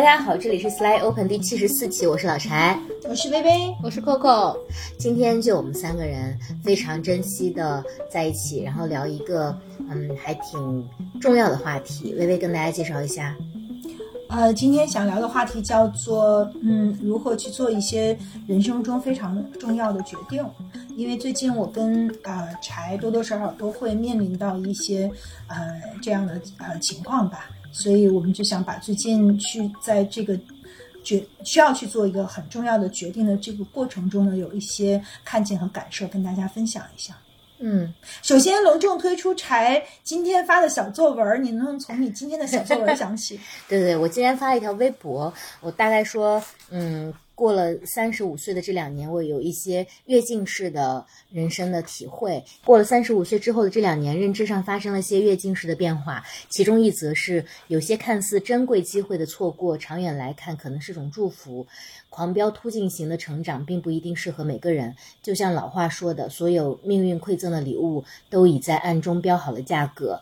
大家好，这里是 Sly Open 第七十四期，我是老柴，我是薇薇，我是 Coco。今天就我们三个人非常珍惜的在一起，然后聊一个嗯还挺重要的话题。薇薇跟大家介绍一下。呃，今天想聊的话题叫做嗯，如何去做一些人生中非常重要的决定。因为最近我跟呃柴多多少少都会面临到一些呃这样的呃情况吧。所以我们就想把最近去在这个决需要去做一个很重要的决定的这个过程中呢，有一些看见和感受，跟大家分享一下。嗯，首先隆重推出柴今天发的小作文，你能从你今天的小作文讲起？对对，我今天发了一条微博，我大概说，嗯。过了三十五岁的这两年，我有一些跃进式的人生的体会。过了三十五岁之后的这两年，认知上发生了些跃进式的变化。其中一则是，有些看似珍贵机会的错过，长远来看可能是种祝福。狂飙突进型的成长并不一定适合每个人。就像老话说的，所有命运馈赠的礼物都已在暗中标好了价格。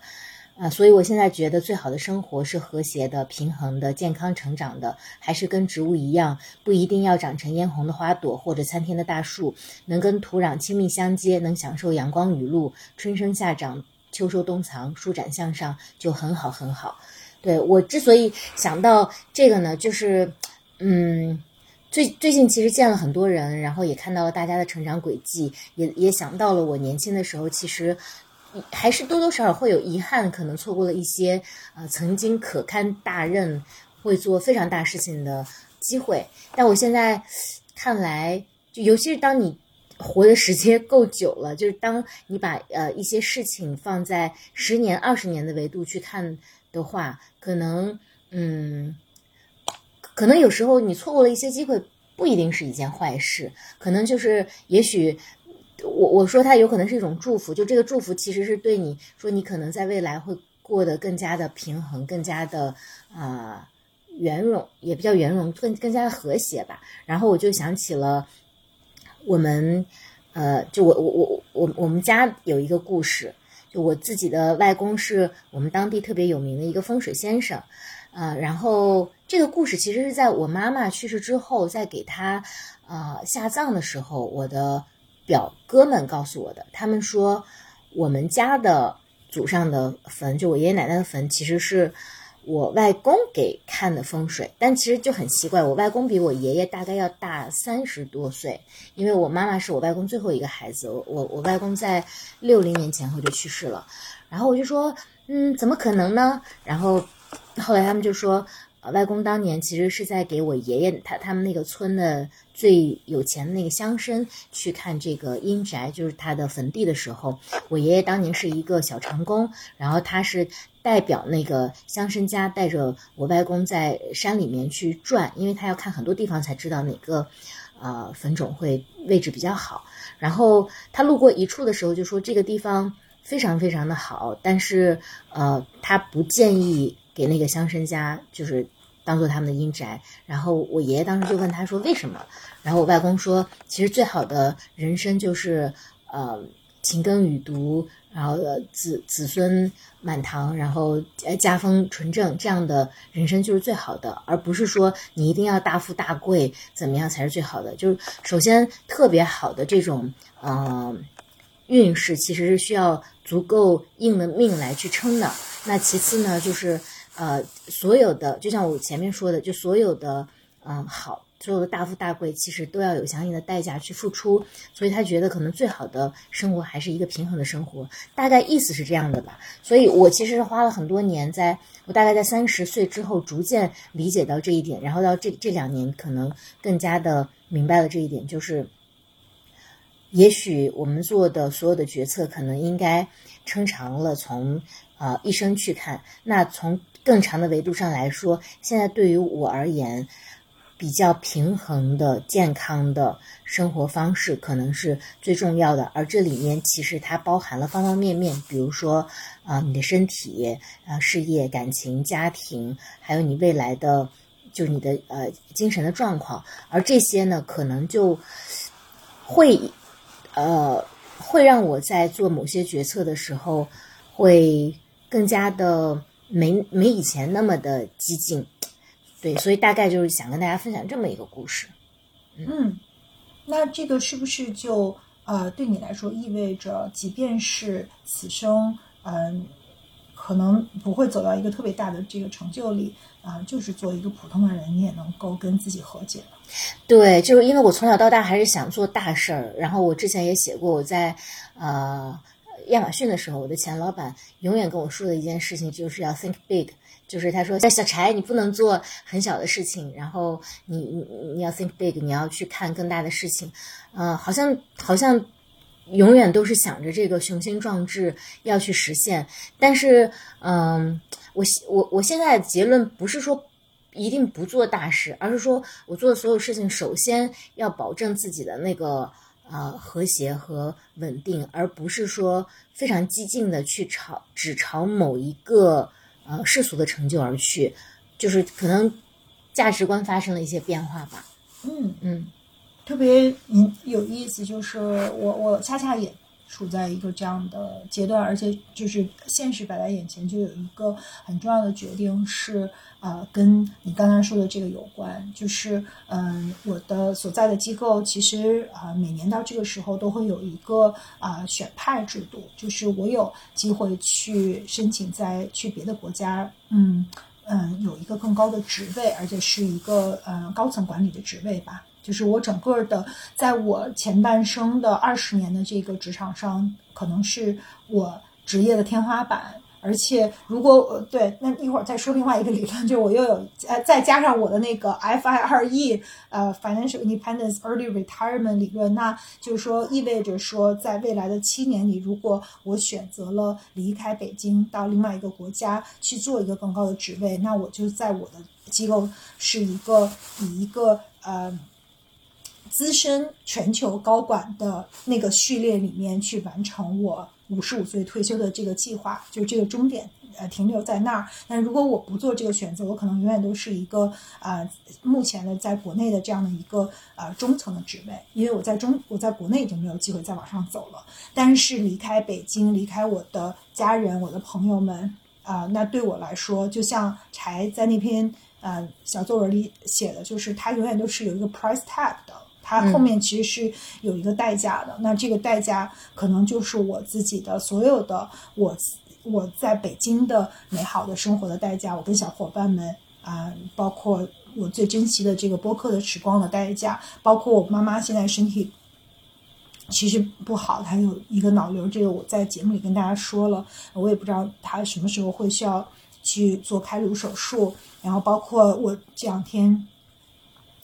啊，所以我现在觉得最好的生活是和谐的、平衡的、健康成长的，还是跟植物一样，不一定要长成嫣红的花朵或者参天的大树，能跟土壤亲密相接，能享受阳光雨露，春生夏长，秋收冬藏，舒展向上，就很好很好。对我之所以想到这个呢，就是，嗯，最最近其实见了很多人，然后也看到了大家的成长轨迹，也也想到了我年轻的时候，其实。还是多多少少会有遗憾，可能错过了一些呃曾经可堪大任、会做非常大事情的机会。但我现在看来，就尤其是当你活的时间 够久了，就是当你把呃一些事情放在十年、二十年的维度去看的话，可能嗯，可能有时候你错过了一些机会，不一定是一件坏事，可能就是也许。我我说它有可能是一种祝福，就这个祝福其实是对你说，你可能在未来会过得更加的平衡，更加的啊圆融，也比较圆融，更更加的和谐吧。然后我就想起了我们呃，就我我我我我们家有一个故事，就我自己的外公是我们当地特别有名的一个风水先生，呃，然后这个故事其实是在我妈妈去世之后，在给他呃下葬的时候，我的。表哥们告诉我的，他们说我们家的祖上的坟，就我爷爷奶奶的坟，其实是我外公给看的风水。但其实就很奇怪，我外公比我爷爷大概要大三十多岁，因为我妈妈是我外公最后一个孩子，我我外公在六零年前后就去世了。然后我就说，嗯，怎么可能呢？然后后来他们就说。外公当年其实是在给我爷爷他他们那个村的最有钱的那个乡绅去看这个阴宅，就是他的坟地的时候，我爷爷当年是一个小长工，然后他是代表那个乡绅家带着我外公在山里面去转，因为他要看很多地方才知道哪个，呃，坟冢会位置比较好。然后他路过一处的时候就说这个地方非常非常的好，但是呃，他不建议给那个乡绅家就是。当做他们的阴宅，然后我爷爷当时就问他说为什么，然后我外公说，其实最好的人生就是呃勤耕雨读，然后子子孙满堂，然后家风纯正，这样的人生就是最好的，而不是说你一定要大富大贵怎么样才是最好的。就是首先特别好的这种呃运势，其实是需要足够硬的命来去撑的。那其次呢，就是。呃，所有的就像我前面说的，就所有的嗯好，所有的大富大贵，其实都要有相应的代价去付出。所以他觉得可能最好的生活还是一个平衡的生活，大概意思是这样的吧。所以我其实是花了很多年，在我大概在三十岁之后逐渐理解到这一点，然后到这这两年可能更加的明白了这一点，就是也许我们做的所有的决策，可能应该撑长了从呃一生去看，那从。更长的维度上来说，现在对于我而言，比较平衡的、健康的生活方式可能是最重要的。而这里面其实它包含了方方面面，比如说啊，你的身体、啊事业、感情、家庭，还有你未来的，就是你的呃精神的状况。而这些呢，可能就会呃会让我在做某些决策的时候，会更加的。没没以前那么的激进，对，所以大概就是想跟大家分享这么一个故事。嗯，那这个是不是就呃对你来说意味着，即便是此生嗯、可能不会走到一个特别大的这个成就里啊、就是做一个普通的人，你也能够跟自己和解了。对，就是因为我从小到大还是想做大事儿，然后我之前也写过，我在呃亚马逊的时候，我的前老板永远跟我说的一件事情就是要 think big，就是他说，小柴，你不能做很小的事情，然后你你你要 think big，你要去看更大的事情，呃，好像好像永远都是想着这个雄心壮志要去实现，但是嗯、我我我现在的结论不是说。一定不做大事，而是说我做的所有事情，首先要保证自己的那个呃和谐和稳定，而不是说非常激进的去朝只朝某一个呃世俗的成就而去，就是可能价值观发生了一些变化吧。嗯嗯特别嗯有意思，就是我我恰恰也处在一个这样的阶段，而且就是现实摆在眼前，就有一个很重要的决定是呃跟你刚才说的这个有关，就是嗯、我的所在的机构其实啊、每年到这个时候都会有一个啊、选派制度，就是我有机会去申请在去别的国家嗯。嗯，有一个更高的职位，而且是一个呃高层管理的职位吧。就是我整个的，在我前半生的二十年的这个职场上，可能是我职业的天花板。而且，如果呃对，那一会儿再说另外一个理论，就是我又有呃再加上我的那个 FIRE 呃 Financial Independence Early Retirement 理论，那就是说意味着说，在未来的七年里，如果我选择了离开北京到另外一个国家去做一个更高的职位，那我就在我的机构是一个以一个呃资深全球高管的那个序列里面去完成我五十五岁退休的这个计划，就这个终点。呃，停留在那儿。但如果我不做这个选择，我可能永远都是一个啊、呃目前的在国内的这样的一个呃中层的职位，因为我在中我在国内已经没有机会再往上走了。但是离开北京，离开我的家人、我的朋友们啊、那对我来说，就像柴在那篇呃小作文里写的，就是它永远都是有一个 price tag 的。它后面其实是有一个代价的，那这个代价可能就是我自己的所有的我我在北京的美好的生活的代价，我跟小伙伴们啊、包括我最珍惜的这个播客的时光的代价，包括我妈妈现在身体其实不好，她有一个脑瘤，这个我在节目里跟大家说了，我也不知道她什么时候会需要去做开颅手术，然后包括我这两天。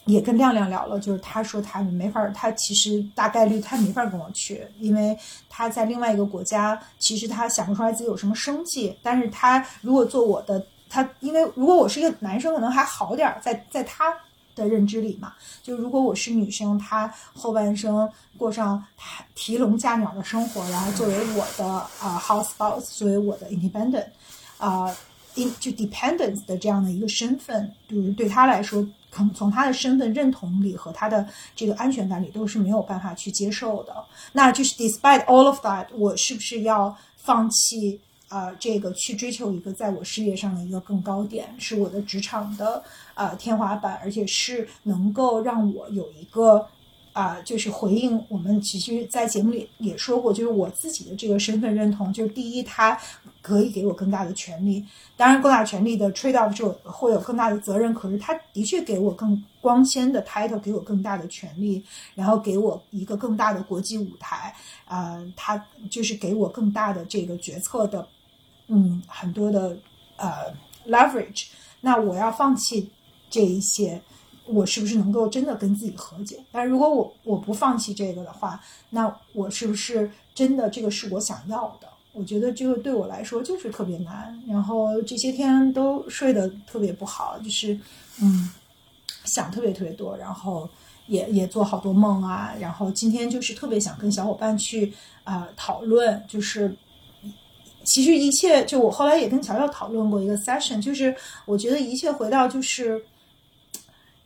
也跟亮亮聊了，就是他说他没法，他其实大概率他没法跟我去，因为他在另外一个国家，其实他想不出来自己有什么生计。但是他如果做我的，他因为如果我是一个男生，可能还好点儿，在在他的认知里嘛，就如果我是女生，她后半生过上提笼架鸟的生活，然后作为我的啊、呃 house boss，作为我的 independent 啊、in 就 dependence 的这样的一个身份，就是对他来说，从从他的身份认同里和他的这个安全感里都是没有办法去接受的。那就是 despite all of that，我是不是要放弃啊、这个去追求一个在我事业上的一个更高点，是我的职场的啊、天花板，而且是能够让我有一个。啊、就是回应我们其实，在节目里也说过，就是我自己的这个身份认同，就是第一，它可以给我更大的权利，当然更大权利的 trade off 就会有更大的责任，可是它的确给我更光鲜的 title，给我更大的权利，然后给我一个更大的国际舞台，啊、呃，它就是给我更大的这个决策的，嗯，很多的呃 leverage，那我要放弃这一些。我是不是能够真的跟自己和解？但如果我我不放弃这个的话，那我是不是真的这个是我想要的？我觉得这个对我来说就是特别难。然后这些天都睡得特别不好，就是嗯想特别特别多，然后也也做好多梦啊。然后今天就是特别想跟小伙伴去啊、呃、讨论，就是。其实一切就我后来也跟乔乔讨论过一个 session，就是我觉得一切回到就是。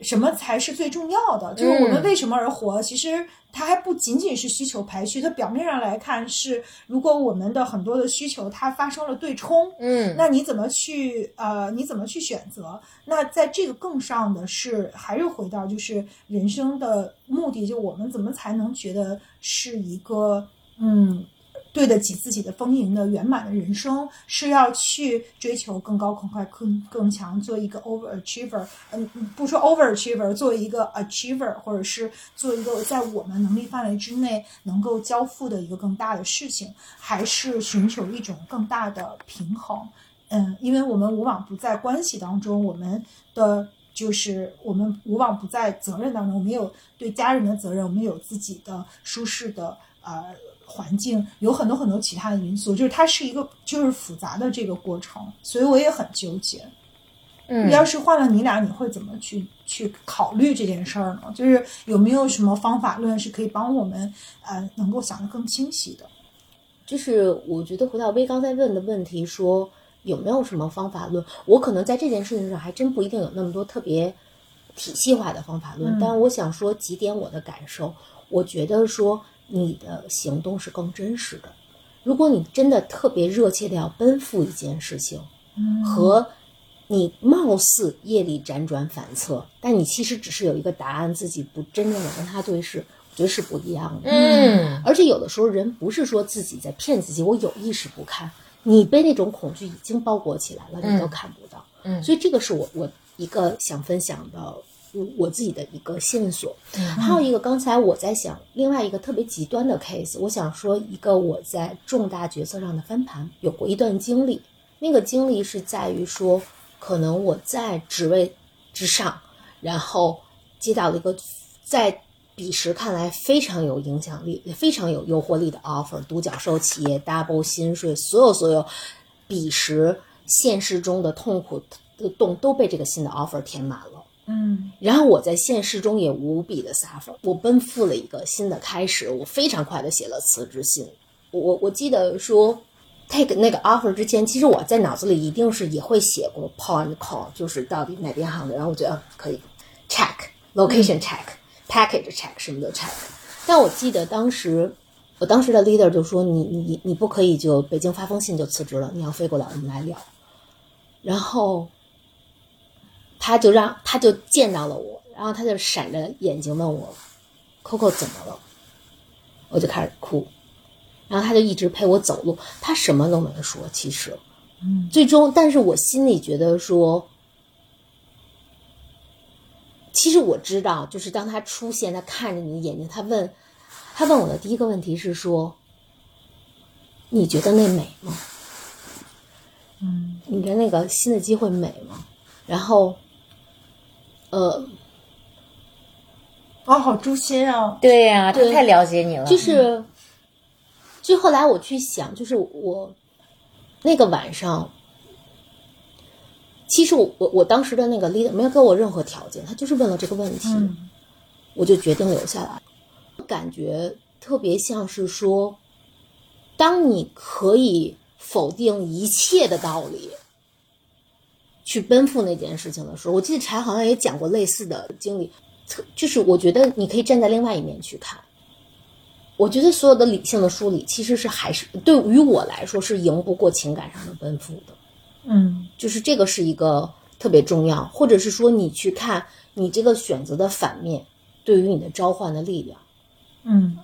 什么才是最重要的？就是我们为什么而活？其实它还不仅仅是需求排序，它表面上来看是，如果我们的很多的需求它发生了对冲，嗯，那你怎么去呃，你怎么去选择？那在这个更上的是，还是回到就是人生的目的，就我们怎么才能觉得是一个嗯。对得起自己的丰盈的圆满的人生，是要去追求更高、更快、更更强，做一个 overachiever。嗯，不说 overachiever，做一个 achiever，或者是做一个在我们能力范围之内能够交付的一个更大的事情，还是寻求一种更大的平衡？嗯，因为我们无往不在关系当中，我们的就是我们无往不在责任当中，我们有对家人的责任，我们有自己的舒适的呃。环境有很多很多其他的因素，就是它是一个就是复杂的这个过程，所以我也很纠结。嗯，要是换了你俩，你会怎么去去考虑这件事儿呢？就是有没有什么方法论是可以帮我们呃能够想得更清晰的？就是我觉得回到微刚才问的问题，说有没有什么方法论？我可能在这件事情上还真不一定有那么多特别体系化的方法论，但我想说几点我的感受。我觉得说。你的行动是更真实的。如果你真的特别热切的要奔赴一件事情，和你貌似夜里辗转反侧，但你其实只是有一个答案，自己不真正的跟他对视，我觉得是不一样的。嗯，而且有的时候人不是说自己在骗自己，我有意识不看，你被那种恐惧已经包裹起来了，你都看不到。嗯，所以这个是我我一个想分享的。我自己的一个线索，还有一个刚才我在想另外一个特别极端的 case，我想说一个我在重大决策上的翻盘，有过一段经历。那个经历是在于说，可能我在职位之上，然后接到了一个在彼时看来非常有影响力、非常有诱惑力的 offer，独角兽企业 double 薪水，所有所有彼时现实中的痛苦的洞都被这个新的 offer 填满了。嗯，然后我在现实中也无比的 suffer，我奔赴了一个新的开始，我非常快的写了辞职信。我我我记得说，take 那个 offer 之前，其实我在脑子里一定是也会写过 point call，就是到底哪边好的，然后我觉得可以 check location check package check 什么都 check。但我记得当时，我当时的 leader 就说你你你不可以就北京发封信就辞职了，你要飞过来我们来聊。然后。他就让他就见到了我，然后他就闪着眼睛问我：“Coco 怎么了？”我就开始哭，然后他就一直陪我走路，他什么都没说。其实，嗯，最终，但是我心里觉得说，其实我知道，就是当他出现，他看着你的眼睛，他问，他问我的第一个问题是说：“你觉得那美吗？”嗯，你的那个新的机会美吗？然后。呃，哦，好诛心啊！对呀，他太了解你了。就是，就后来我去想，就是我那个晚上，其实我我我当时的那个 leader 没有给我任何条件，他就是问了这个问题，我就决定留下来。感觉特别像是说，当你可以否定一切的道理。去奔赴那件事情的时候，我记得柴好像也讲过类似的经历，就是我觉得你可以站在另外一面去看。我觉得所有的理性的梳理其实是还是对于我来说是赢不过情感上的奔赴的。嗯，就是这个是一个特别重要，或者是说你去看你这个选择的反面对于你的召唤的力量。嗯，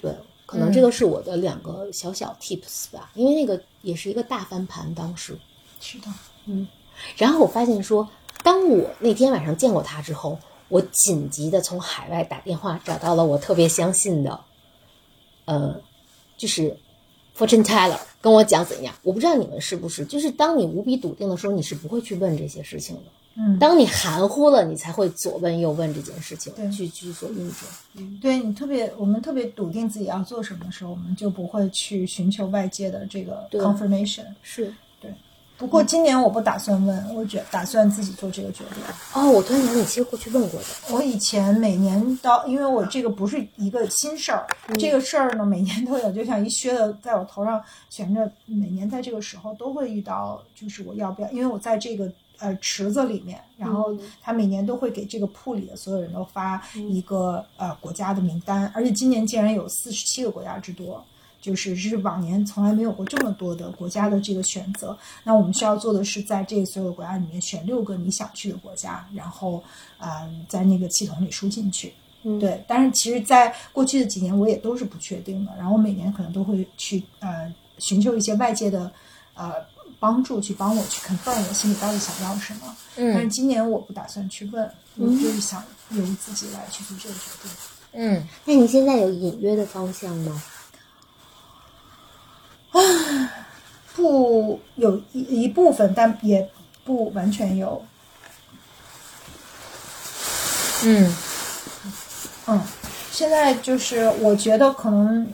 对，可能这个是我的两个小小 tips 吧，因为那个也是一个大翻盘，当时是的，嗯。然后我发现说，当我那天晚上见过他之后，我紧急的从海外打电话找到了我特别相信的，呃，就是 fortune teller 跟我讲怎样。我不知道你们是不是，就是当你无比笃定的时候，你是不会去问这些事情的。嗯，当你含糊了，你才会左问右问这件事情，去去做运转。嗯，对你特别，我们特别笃定自己要做什么的时候，我们就不会去寻求外界的这个 confirmation。是。不过今年我不打算问，我觉打算自己做这个决定。哦，我突然想，你其实过去问过的。我以前每年到，因为我这个不是一个新事儿，这个事儿呢每年都有，就像一靴子在我头上悬着，每年在这个时候都会遇到，就是我要不要？因为我在这个呃池子里面，然后他每年都会给这个铺里的所有人都发一个呃国家的名单，而且今年竟然有四十七个国家之多。就是是往年从来没有过这么多的国家的这个选择，那我们需要做的是在这所有的国家里面选六个你想去的国家，然后啊、在那个系统里输进去。嗯对，但是其实，在过去的几年我也都是不确定的，然后我每年可能都会去呃寻求一些外界的呃帮助，去帮我去 confirm 我心里到底想要什么。嗯但是嗯今年我不打算去问，我就是想由自己来去做这个决定。嗯，那你现在有隐约的方向吗？不有一一部分，但也不完全有。嗯嗯，现在就是我觉得可能，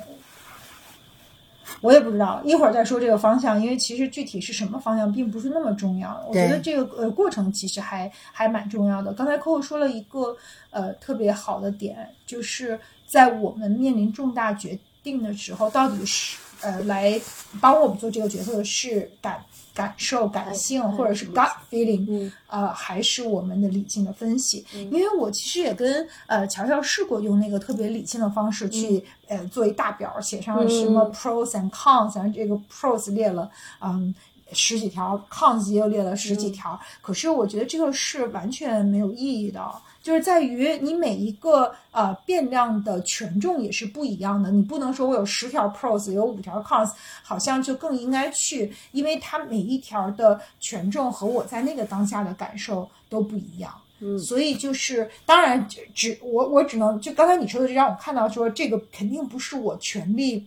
我也不知道，一会儿再说这个方向，因为其实具体是什么方向并不是那么重要。我觉得这个呃过程其实还还蛮重要的。刚才 Coco 说了一个呃特别好的点，就是在我们面临重大决定的时候，到底是呃来帮我们做这个决策的是感感受、感性，或者是 gut feeling，嗯。呃，还是我们的理性的分析。因为我其实也跟呃乔乔试过用那个特别理性的方式去、呃做一大表，写上了什么 pros and cons，然后这个 pros 列了嗯。十几条，cons 又列了十几条，可是我觉得这个是完全没有意义的，就是在于你每一个呃变量的权重也是不一样的，你不能说我有十条 pros，有五条 cons，好像就更应该去，因为它每一条的权重和我在那个当下的感受都不一样。嗯所以就是，当然只只我我只能就刚才你说的，这让我看到说这个肯定不是我全力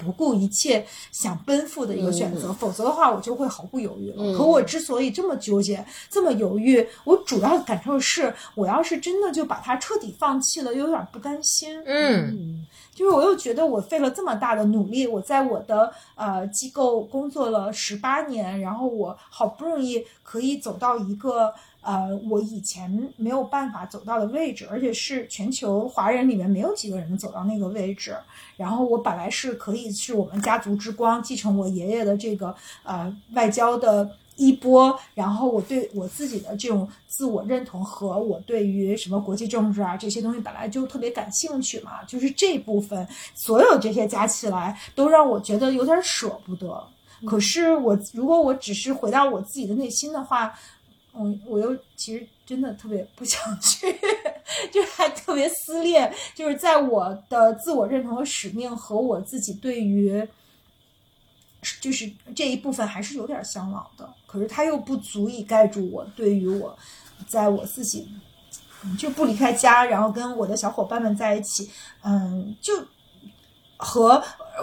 不顾一切想奔赴的一个选择，否则的话我就会毫不犹豫了。嗯可我之所以这么纠结、这么犹豫，我主要的感受是，我要是真的就把它彻底放弃了，又有点不甘心。嗯就是我又觉得我费了这么大的努力，我在我的呃机构工作了十八年，然后我好不容易可以走到一个呃我以前没有办法走到的位置，而且是全球华人里面没有几个人能走到那个位置。然后我本来是可以是我们家族之光，继承我爷爷的这个呃外交的衣钵，然后我对我自己的这种自我认同和我对于什么国际政治啊这些东西本来就特别感兴趣嘛，就是这部分所有这些加起来都让我觉得有点舍不得。可是我如果我只是回到我自己的内心的话，嗯，我又其实真的特别不想去，就还特别撕裂，就是在我的自我认同和使命和我自己对于，就是这一部分还是有点向往的，可是它又不足以盖住我对于我，在我自己就不离开家，然后跟我的小伙伴们在一起，嗯，就和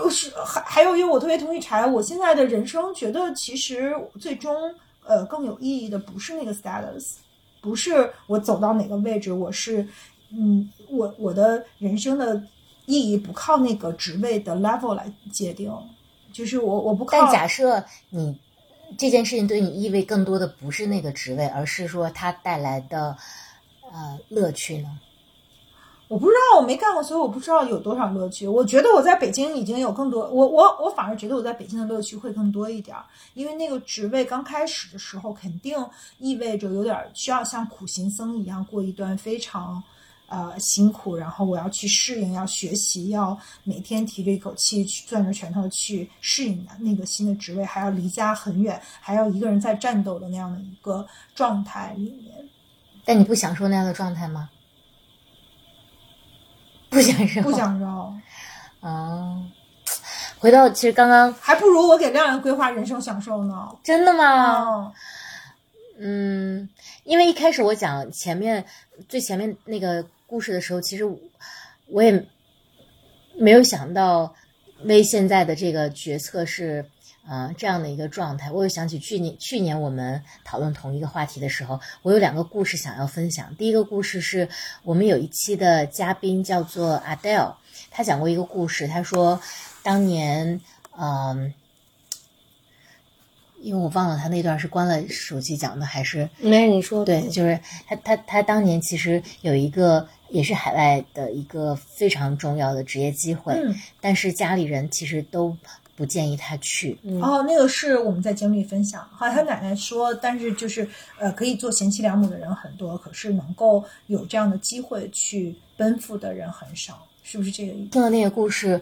是还还有，因为我特别同意柴，我现在的人生觉得其实最终呃更有意义的不是那个 status，不是我走到哪个位置，我是嗯，我我的人生的意义不靠那个职位的 level 来界定，就是我我不靠但假设你这件事情对你意味更多的不是那个职位，而是说它带来的呃乐趣呢？我不知道，我没干过，所以我不知道有多少乐趣。我觉得我在北京已经有更多，我我我反而觉得我在北京的乐趣会更多一点，因为那个职位刚开始的时候，肯定意味着有点需要像苦行僧一样过一段非常呃辛苦，然后我要去适应，要学习，要每天提着一口气去攥着拳头去适应那个新的职位，还要离家很远，还要一个人在战斗的那样的一个状态里面。但你不享受那样的状态吗？不享受，不享受，哦。回到其实刚刚还不如我给亮亮规划人生享受呢。真的吗？嗯嗯，因为一开始我讲前面最前面那个故事的时候，其实我我也没有想到为现在的这个决策是呃这样的一个状态。我又想起去年去年我们讨论同一个话题的时候，我有两个故事想要分享。第一个故事是我们有一期的嘉宾叫做 Adele，他讲过一个故事，他说当年嗯。因为我忘了他那段是关了手机讲的还是没事，你说对，就是他他他当年其实有一个也是海外的一个非常重要的职业机会，嗯但是家里人其实都不建议他去。哦，那个是我们在经历分享，好，他奶奶说，但是就是呃，可以做贤妻良母的人很多，可是能够有这样的机会去奔赴的人很少，是不是这个意思？听了那个故事。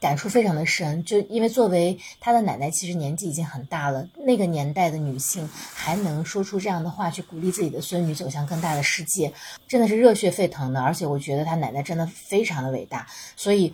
感触非常的深，就因为作为他的奶奶，其实年纪已经很大了。那个年代的女性还能说出这样的话，去鼓励自己的孙女走向更大的世界，真的是热血沸腾的。而且我觉得他奶奶真的非常的伟大。所以，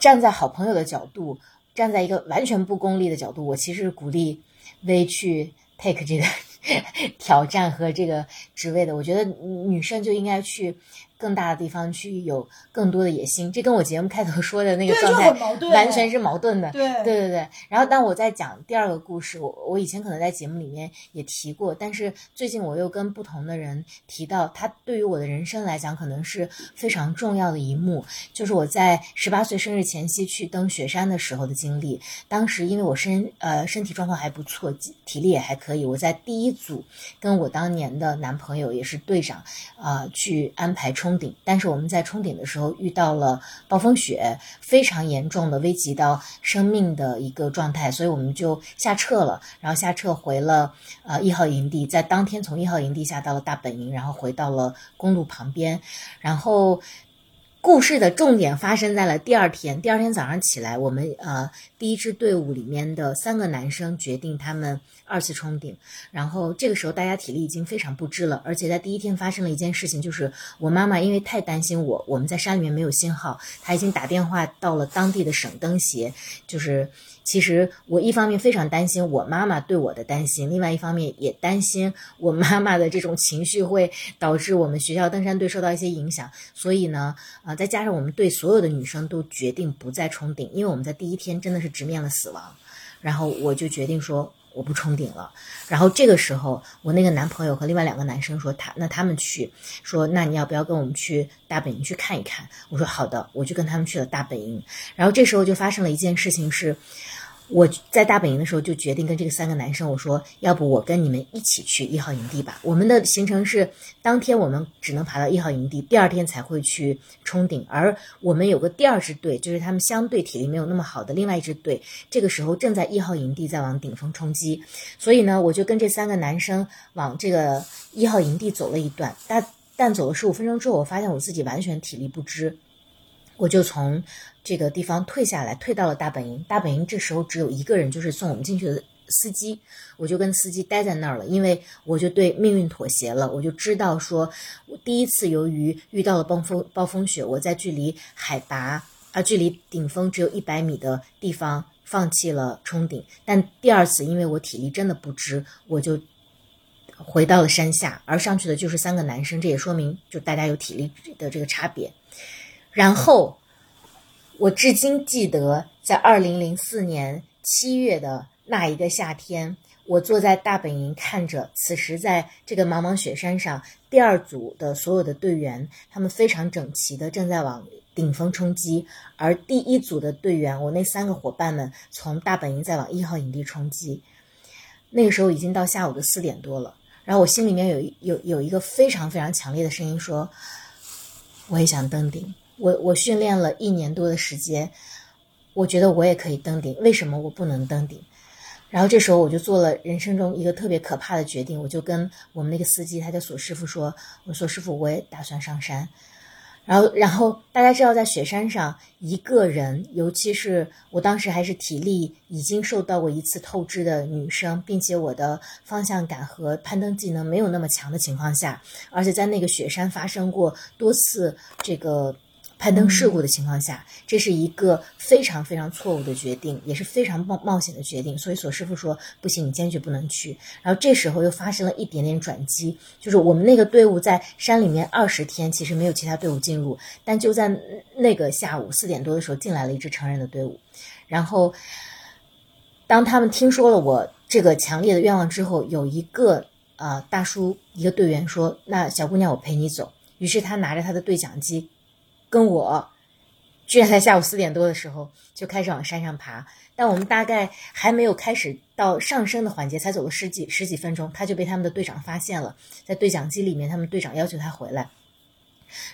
站在好朋友的角度，站在一个完全不功利的角度，我其实鼓励薇去 take 这个 挑战和这个职位的。我觉得女生就应该去。更大的地方去有更多的野心，这跟我节目开头说的那个状态完全是矛盾的。对对对对。然后当我在讲第二个故事，我我以前可能在节目里面也提过，但是最近我又跟不同的人提到，他对于我的人生来讲可能是非常重要的一幕，就是我在十八岁生日前夕去登雪山的时候的经历。当时因为我身呃身体状况还不错，体力也还可以，我在第一组跟我当年的男朋友也是队长啊去安排冲。冲顶，但是我们在冲顶的时候遇到了暴风雪，非常严重的危及到生命的一个状态，所以我们就下撤了，然后下撤回了呃一号营地，在当天从一号营地下到了大本营，然后回到了公路旁边，然后。故事的重点发生在了第二天。第二天早上起来，我们呃第一支队伍里面的三个男生决定他们二次冲顶。然后这个时候大家体力已经非常不支了，而且在第一天发生了一件事情，就是我妈妈因为太担心我，我们在山里面没有信号，她已经打电话到了当地的省灯协，就是。其实我一方面非常担心我妈妈对我的担心，另外一方面也担心我妈妈的这种情绪会导致我们学校登山队受到一些影响。所以呢，啊，再加上我们队所有的女生都决定不再冲顶，因为我们在第一天真的是直面了死亡。然后我就决定说我不冲顶了。然后这个时候，我那个男朋友和另外两个男生说他那他们去，说那你要不要跟我们去大本营去看一看？我说好的，我就跟他们去了大本营。然后这时候就发生了一件事情是。我在大本营的时候就决定跟这个三个男生我说，要不我跟你们一起去一号营地吧。我们的行程是当天我们只能爬到一号营地，第二天才会去冲顶。而我们有个第二支队，就是他们相对体力没有那么好的另外一支队，这个时候正在一号营地在往顶峰冲击。所以呢，我就跟这三个男生往这个一号营地走了一段。但但走了十五分钟之后，我发现我自己完全体力不支，我就从。这个地方退下来，退到了大本营。大本营这时候只有一个人，就是送我们进去的司机。我就跟司机待在那儿了，因为我就对命运妥协了。我就知道说，我第一次由于遇到了暴风暴风雪，我在距离海拔啊，距离顶峰只有一百米的地方放弃了冲顶。但第二次，因为我体力真的不支，我就回到了山下，而上去的就是三个男生。这也说明就大家有体力的这个差别。然后。我至今记得，在二零零四年七月的那一个夏天，我坐在大本营，看着此时在这个茫茫雪山上，第二组的所有的队员，他们非常整齐的正在往顶峰冲击，而第一组的队员，我那三个伙伴们从大本营在往一号营地冲击。那个时候已经到下午的四点多了，然后我心里面有有有一个非常非常强烈的声音说，我也想登顶。我我训练了一年多的时间，我觉得我也可以登顶，为什么我不能登顶？然后这时候我就做了人生中一个特别可怕的决定，我就跟我们那个司机，他叫索师傅说：“我说师傅，我也打算上山。”然后，然后大家知道，在雪山上一个人，尤其是我当时还是体力已经受到过一次透支的女生，并且我的方向感和攀登技能没有那么强的情况下，而且在那个雪山发生过多次这个。攀登事故的情况下，这是一个非常非常错误的决定，也是非常冒冒险的决定。所以索师傅说不行，你坚决不能去。然后这时候又发生了一点点转机，就是我们那个队伍在山里面二十天，其实没有其他队伍进入，但就在那个下午四点多的时候，进来了一支成人的队伍。然后当他们听说了我这个强烈的愿望之后，有一个呃大叔，一个队员说：“那小姑娘，我陪你走。”于是他拿着他的对讲机。跟我，居然在下午四点多的时候就开始往山上爬，但我们大概还没有开始到上升的环节，才走了十几十几分钟，他就被他们的队长发现了，在对讲机里面，他们队长要求他回来，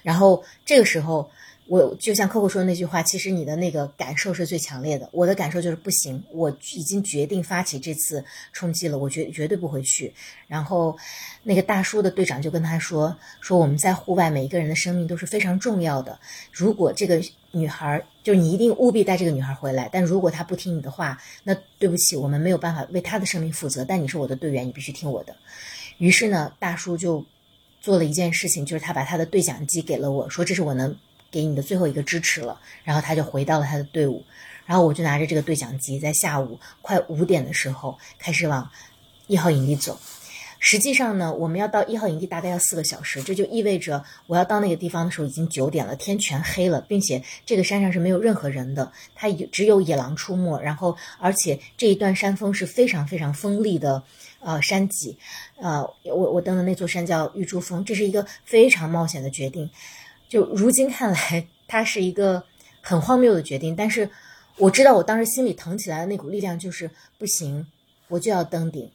然后这个时候我就像客户说的那句话，其实你的那个感受是最强烈的。我的感受就是不行，我已经决定发起这次冲击了，我绝绝对不会去。然后，那个大叔的队长就跟他说：“说我们在户外每一个人的生命都是非常重要的。如果这个女孩，就是你一定务必带这个女孩回来。但如果她不听你的话，那对不起，我们没有办法为她的生命负责。但你是我的队员，你必须听我的。”于是呢，大叔就做了一件事情，就是他把他的对讲机给了我，说：“这是我能。”给你的最后一个支持了，然后他就回到了他的队伍，然后我就拿着这个对讲机，在下午快五点的时候开始往一号营地走。实际上呢，我们要到一号营地大概要四个小时，这就意味着我要到那个地方的时候已经九点了，天全黑了，并且这个山上是没有任何人的，它只有野狼出没，然后而且这一段山峰是非常非常锋利的呃山脊，呃，我我登的那座山叫玉珠峰，这是一个非常冒险的决定。就如今看来，它是一个很荒谬的决定。但是我知道，我当时心里腾起来的那股力量就是不行，我就要登顶。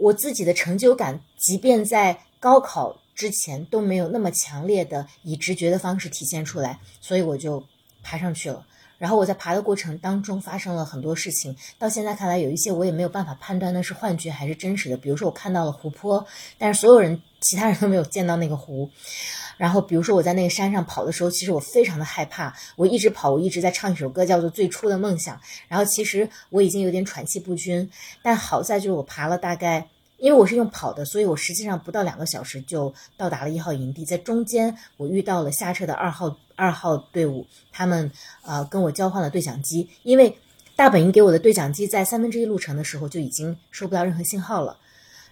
我自己的成就感，即便在高考之前都没有那么强烈的以直觉的方式体现出来，所以我就爬上去了。然后我在爬的过程当中发生了很多事情，到现在看来，有一些我也没有办法判断那是幻觉还是真实的。比如说，我看到了湖泊，但是所有人其他人都没有见到那个湖。然后，比如说我在那个山上跑的时候，其实我非常的害怕。我一直跑，我一直在唱一首歌，叫做《最初的梦想》。然后，其实我已经有点喘气不均。但好在就是我爬了大概，因为我是用跑的，所以我实际上不到两个小时就到达了一号营地。在中间，我遇到了下撤的二号二号队伍，他们呃跟我交换了对讲机，因为大本营给我的对讲机在三分之一路程的时候就已经收不到任何信号了。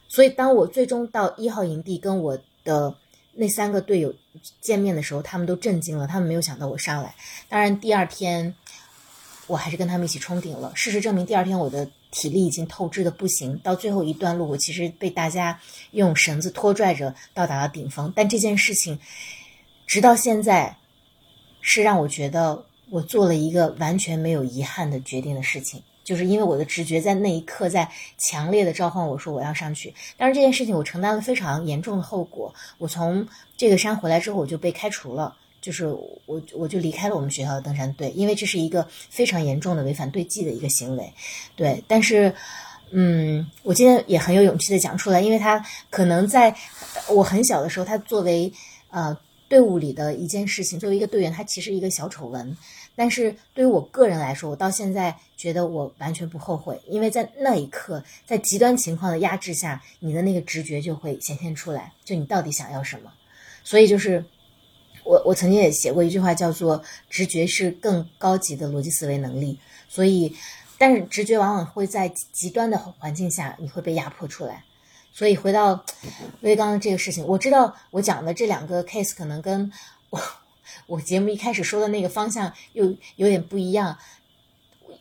所以，当我最终到一号营地，跟我的那三个队友见面的时候，他们都震惊了，他们没有想到我上来。当然，第二天我还是跟他们一起冲顶了。事实证明，第二天我的体力已经透支的不行。到最后一段路，我其实被大家用绳子拖拽着到达了顶峰。但这件事情，直到现在，是让我觉得我做了一个完全没有遗憾的决定的事情。就是因为我的直觉在那一刻在强烈的召唤我说我要上去，但是这件事情我承担了非常严重的后果。我从这个山回来之后我就被开除了，就是我我就离开了我们学校的登山队，因为这是一个非常严重的违反队纪的一个行为。对，但是嗯，我今天也很有勇气的讲出来，因为他可能在我很小的时候，他作为呃队伍里的一件事情，作为一个队员，他其实一个小丑闻。但是对于我个人来说，我到现在觉得我完全不后悔，因为在那一刻，在极端情况的压制下，你的那个直觉就会显现出来，就你到底想要什么。所以就是我，我曾经也写过一句话，叫做“直觉是更高级的逻辑思维能力”。所以，但是直觉往往会在极端的环境下，你会被压迫出来。所以回到威刚的这个事情，我知道我讲的这两个 case 可能跟我。我节目一开始说的那个方向又有点不一样，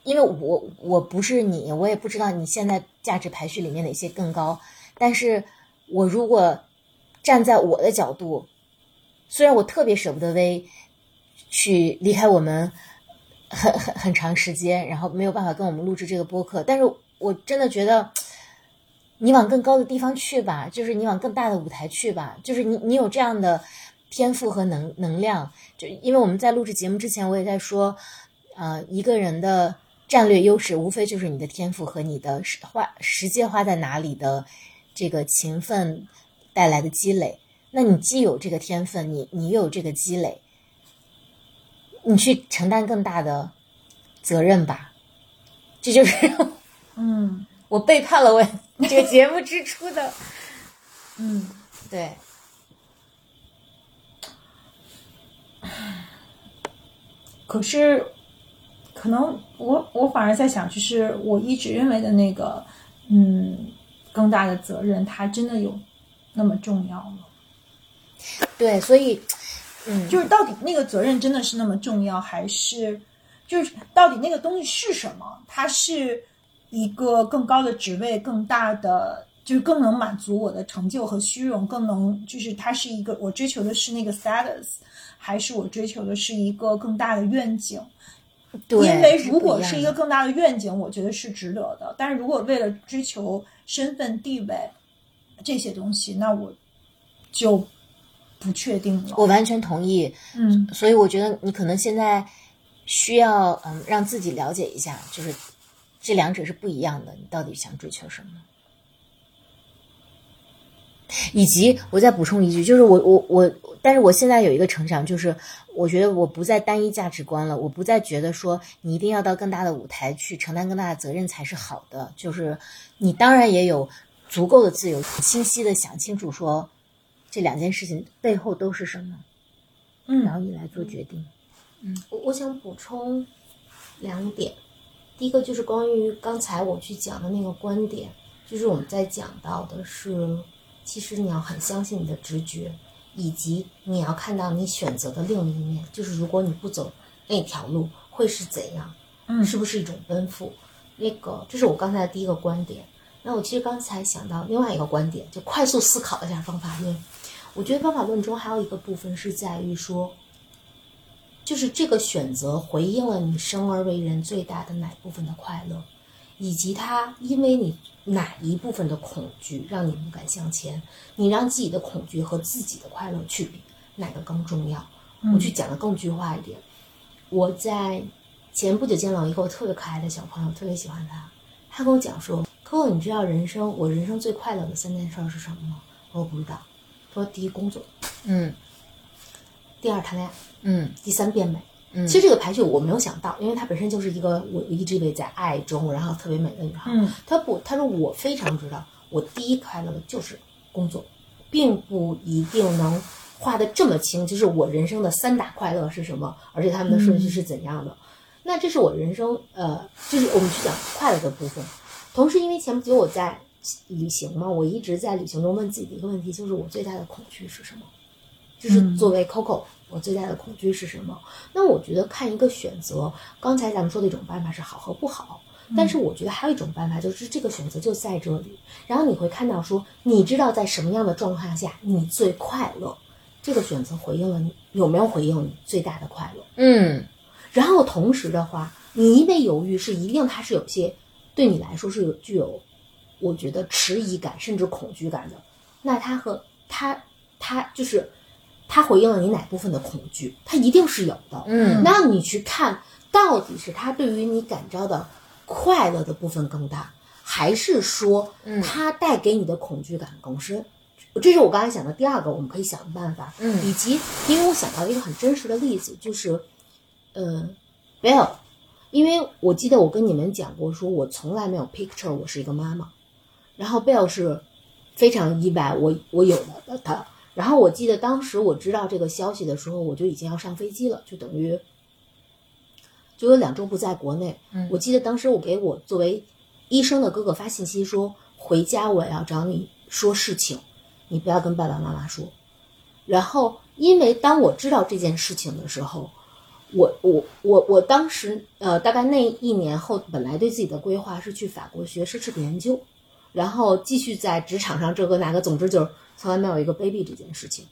因为我我不是你，我也不知道你现在价值排序里面哪些更高。但是我如果站在我的角度，虽然我特别舍不得微去离开我们很很很长时间，然后没有办法跟我们录制这个播客，但是我真的觉得你往更高的地方去吧，就是你往更大的舞台去吧，就是你你有这样的。天赋和能能量，就因为我们在录制节目之前，我也在说，呃，一个人的战略优势，无非就是你的天赋和你的花时间花在哪里的这个勤奋带来的积累。那你既有这个天分，你你有这个积累，你去承担更大的责任吧。这就是，嗯，我背叛了我这个节目之初的，嗯，对。可是，可能我我反而在想，就是我一直认为的那个，嗯，更大的责任，它真的有那么重要吗？对，所以，嗯，就是到底那个责任真的是那么重要，还是就是到底那个东西是什么？它是一个更高的职位，更大的，就是更能满足我的成就和虚荣，更能就是它是一个我追求的是那个 status。还是我追求的是一个更大的愿景，因为如果是一个更大的愿景，我觉得是值得的。但是如果为了追求身份地位这些东西，那我就不确定了。我完全同意。嗯所以我觉得你可能现在需要嗯让自己了解一下，就是这两者是不一样的，你到底想追求什么？以及我再补充一句，就是我我我，但是我现在有一个成长，就是我觉得我不再单一价值观了，我不再觉得说你一定要到更大的舞台去承担更大的责任才是好的，就是你当然也有足够的自由，清晰的想清楚说这两件事情背后都是什么，然后嗯你来做决定。嗯我我想补充两点，第一个就是关于刚才我去讲的那个观点，就是我们在讲到的是，其实你要很相信你的直觉，以及你要看到你选择的另一面，就是如果你不走那条路会是怎样，嗯是不是一种奔赴？那个，这是我刚才的第一个观点。那我其实刚才想到另外一个观点，就快速思考了一下方法论。我觉得方法论中还有一个部分是在于说，就是这个选择回应了你生而为人最大的哪部分的快乐，以及他因为你哪一部分的恐惧让你不敢向前，你让自己的恐惧和自己的快乐去比，哪个更重要？我去讲的更具化一点。我在前不久见到一个我特别可爱的小朋友，特别喜欢他。他跟我讲说：“可可，你知道人生我人生最快乐的三件事儿是什么吗？”我说不知道。他说：“第一工作，嗯第二谈恋爱，嗯第三变美。嗯其实这个排序我没有想到，因为她本身就是一个我一直以为在爱中，然后特别美的女孩。嗯她不，她说我非常知道，我第一快乐的就是工作，并不一定能画的这么清，就是我人生的三大快乐是什么，而且他们的顺序是怎样的。那这是我人生呃，就是我们去讲快乐的部分。同时，因为前不久我在旅行嘛，我一直在旅行中问自己的一个问题，就是我最大的恐惧是什么？就是作为 Coco，我最大的恐惧是什么？那我觉得看一个选择，刚才咱们说的一种办法是好和不好，但是我觉得还有一种办法，就是这个选择就在这里，然后你会看到说，你知道在什么样的状况下你最快乐，这个选择回应了你有没有回应你最大的快乐？嗯。然后同时的话，你因为犹豫是一定它是有些对你来说是有具有，我觉得迟疑感甚至恐惧感的，那它和它它就是它回应了你哪部分的恐惧，它一定是有的。嗯那你去看到底是它对于你感召的快乐的部分更大，还是说嗯它带给你的恐惧感更深？这是我刚才想的第二个，我们可以想的办法。嗯以及因为我想到一个很真实的例子，就是，呃，Bell，因为我记得我跟你们讲过，说我从来没有 picture 我是一个妈妈，然后 Bell 是非常意外，我我有了他。然后我记得当时我知道这个消息的时候，我就已经要上飞机了，就等于就有两周不在国内。嗯我记得当时我给我作为医生的哥哥发信息说，回家我要找你说事情，你不要跟爸爸妈妈说。然后，因为当我知道这件事情的时候，我我我我当时呃，大概那一年后，本来对自己的规划是去法国学奢侈品研究，然后继续在职场上这个那个，总之就是从来没有一个 baby 这件事情。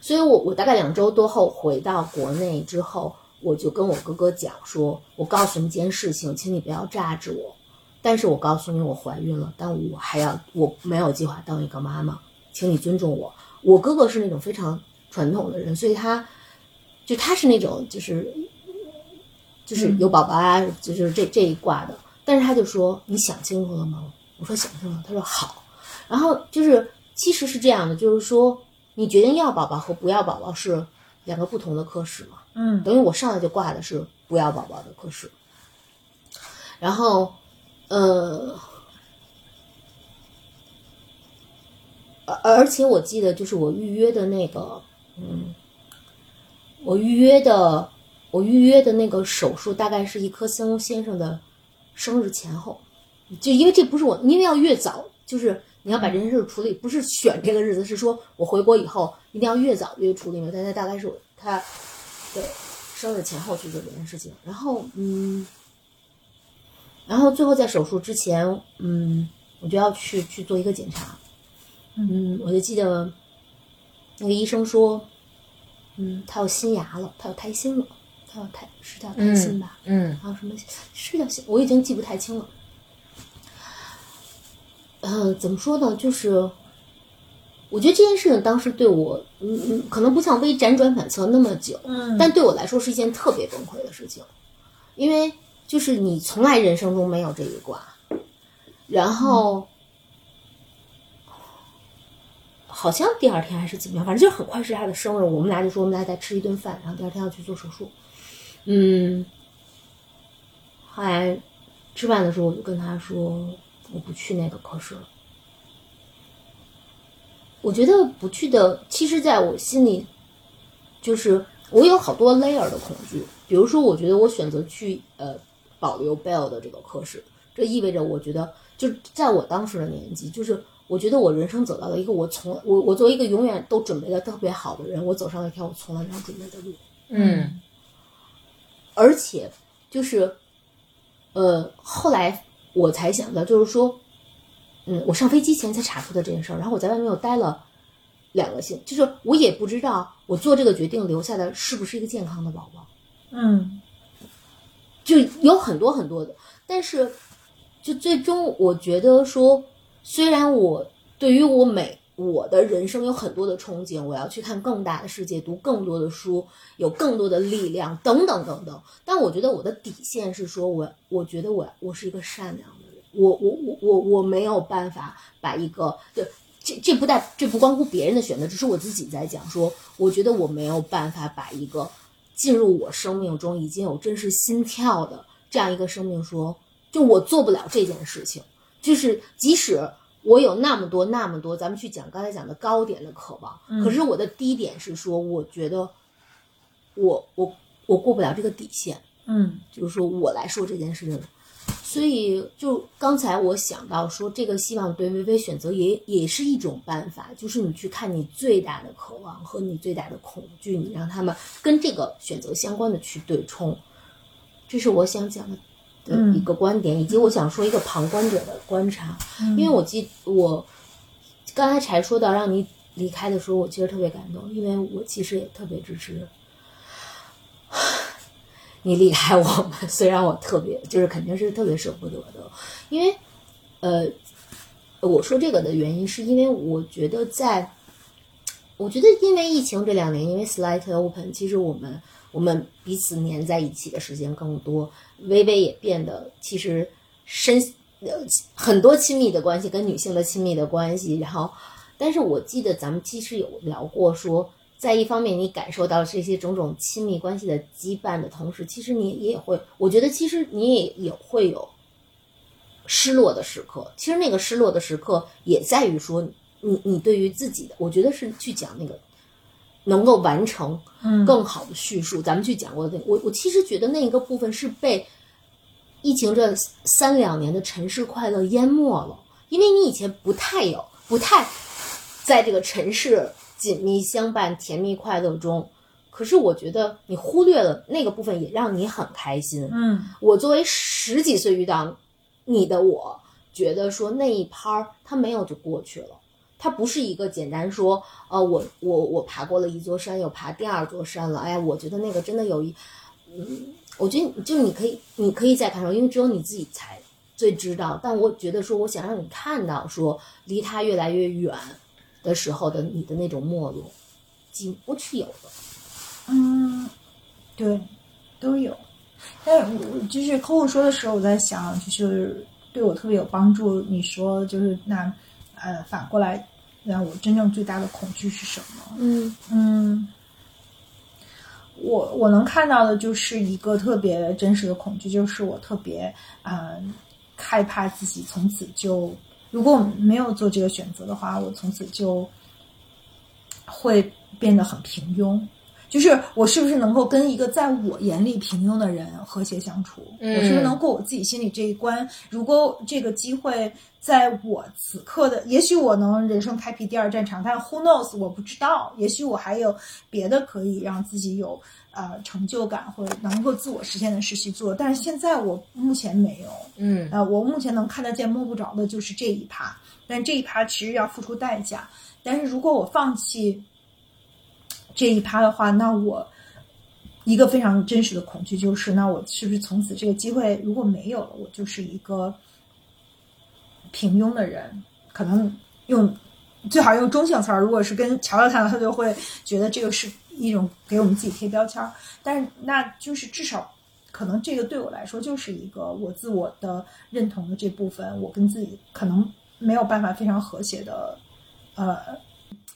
所以我我大概两周多后回到国内之后，我就跟我哥哥讲说，我告诉你一件事情，请你不要榨着我，但是我告诉你我怀孕了，但我还要我没有计划当一个妈妈，请你尊重我。我哥哥是那种非常传统的人，所以他就他是那种就是就是有宝宝啊，就是这这一挂的。但是他就说你想清楚了吗？我说想清楚了。他说好。然后就是其实是这样的，就是说你决定要宝宝和不要宝宝是两个不同的科室嘛。嗯等于我上来就挂的是不要宝宝的科室，然后，呃，而而且我记得就是我预约的那个，嗯，我预约的我预约的那个手术大概是一颗森先生的生日前后，就因为这不是我，因为要越早，就是你要把这件事处理，不是选这个日子，是说我回国以后一定要越早越处理嘛。但他大概是我他的生日前后去做这件事情，然后嗯，然后最后在手术之前，嗯，我就要去去做一个检查，嗯，我就记得那个医生说，嗯，他有新牙了，他有胎心了，他有胎是叫胎心吧？嗯还有什么是叫心？我已经记不太清了。呃，怎么说呢？就是我觉得这件事情当时对我，嗯嗯，可能不像微辗转反侧那么久，嗯但对我来说是一件特别崩溃的事情，因为就是你从来人生中没有这一卦，然后。好像第二天还是怎么样，反正就是很快是他的生日，我们俩就说我们俩再吃一顿饭，然后第二天要去做手术。嗯，后来吃饭的时候我就跟他说我不去那个科室了。我觉得不去的，其实在我心里，就是我有好多 layer 的恐惧。比如说，我觉得我选择去呃保留 Bell 的这个科室，这意味着我觉得，就在我当时的年纪，就是我觉得我人生走到了一个我从我我作为一个永远都准备的特别好的人，我走上了一条我从来没有准备的路。嗯而且就是，呃，后来我才想到，就是说，嗯，我上飞机前才查出的这件事儿，然后我在外面又待了两个星，就是我也不知道我做这个决定留下的是不是一个健康的宝宝，嗯。就有很多很多的，但是就最终我觉得说，虽然我对于我每我的人生有很多的憧憬，我要去看更大的世界，读更多的书，有更多的力量，等等等等。但我觉得我的底线是说我，我觉得我我是一个善良的人，我我我我我没有办法把一个对。这这不带这不关乎别人的选择，只是我自己在讲说，我觉得我没有办法把一个进入我生命中已经有真实心跳的这样一个生命说，就我做不了这件事情，就是即使我有那么多那么多，咱们去讲刚才讲的高点的渴望，可是我的低点是说，我觉得我我我过不了这个底线，嗯就是说我来说这件事情。所以，就刚才我想到说，这个希望对微微选择也也是一种办法，就是你去看你最大的渴望和你最大的恐惧，你让他们跟这个选择相关的去对冲，这是我想讲的的一个观点，以及我想说一个旁观者的观察。因为我记我刚才才说到让你离开的时候，我其实特别感动，因为我其实也特别支持你离开我们。虽然我特别就是肯定是特别舍不得的，因为呃，我说这个的原因是因为我觉得在，我觉得因为疫情这两年，因为 Slight Open，其实我们我们彼此黏在一起的时间更多，微微也变得其实深呃很多亲密的关系跟女性的亲密的关系，然后，但是我记得咱们其实有聊过说。在一方面，你感受到这些种种亲密关系的羁绊的同时，其实你也会，我觉得其实你也也会有失落的时刻。其实那个失落的时刻也在于说，你你对于自己的，我觉得是去讲那个能够完成嗯更好的叙述。咱们去讲过的，我我其实觉得那一个部分是被疫情这三两年的尘世快乐淹没了，因为你以前不太有，不太在这个尘世紧密相伴、甜蜜快乐中。可是我觉得你忽略了那个部分，也让你很开心。嗯我作为十几岁遇到你的我，觉得说那一拍儿它没有就过去了，它不是一个简单说，呃，我我我爬过了一座山，又爬第二座山了，哎呀，我觉得那个真的有一，嗯，我觉得就是你可以你可以再看到，因为只有你自己才最知道。但我觉得说，我想让你看到说，离它越来越远的时候的你的那种没落，几乎是有的。嗯，对，都有。但是我就是客户说的时候，我在想，就是对我特别有帮助。你说就是那呃，反过来，让我真正最大的恐惧是什么？嗯嗯，我我能看到的就是一个特别真实的恐惧，就是我特别啊、呃害怕自己从此就，如果我没有做这个选择的话，我从此就会变得很平庸。就是我是不是能够跟一个在我眼里平庸的人和谐相处？嗯我是不是能过我自己心里这一关？如果这个机会在我此刻的，也许我能人生开辟第二战场，但 who knows 我不知道，也许我还有别的可以让自己有呃成就感或者能够自我实现的事去做，但是现在我目前没有。嗯呃，我目前能看得见摸不着的就是这一趴，但这一趴其实要付出代价。但是如果我放弃这一趴的话，那我一个非常真实的恐惧就是，那我是不是从此这个机会如果没有了，我就是一个平庸的人？可能用最好用中性词儿。如果是跟乔乔谈，他就会觉得这个是一种给我们自己贴标签儿。但是那就是至少。可能这个对我来说就是一个我自我的认同的这部分，我跟自己可能没有办法非常和谐的，呃，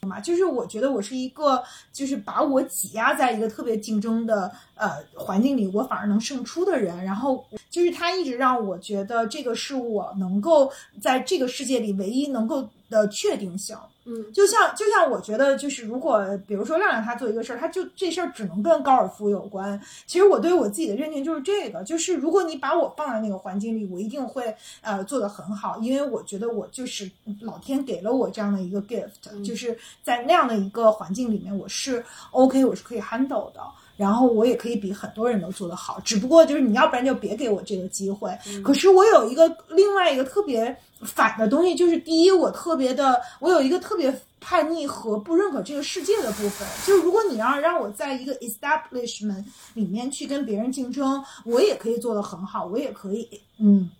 嘛，就是我觉得我是一个，就是把我挤压在一个特别竞争的呃环境里，我反而能胜出的人。然后就是他一直让我觉得这个是我能够在这个世界里唯一能够的确定性。嗯，就像就像我觉得，就是如果比如说亮亮他做一个事儿，他就这事儿只能跟高尔夫有关。其实我对我自己的认定就是这个，就是如果你把我放在那个环境里，我一定会呃做得很好，因为我觉得我就是老天给了我这样的一个 gift，就是在那样的一个环境里面，我是 OK，我是可以 handle 的。然后我也可以比很多人都做得好，只不过就是你要不然就别给我这个机会。可是我有一个另外一个特别反的东西，就是第一，我特别的，我有一个特别叛逆和不认可这个世界的部分。就是如果你要让我在一个 establishment 里面去跟别人竞争，我也可以做得很好，我也可以，嗯，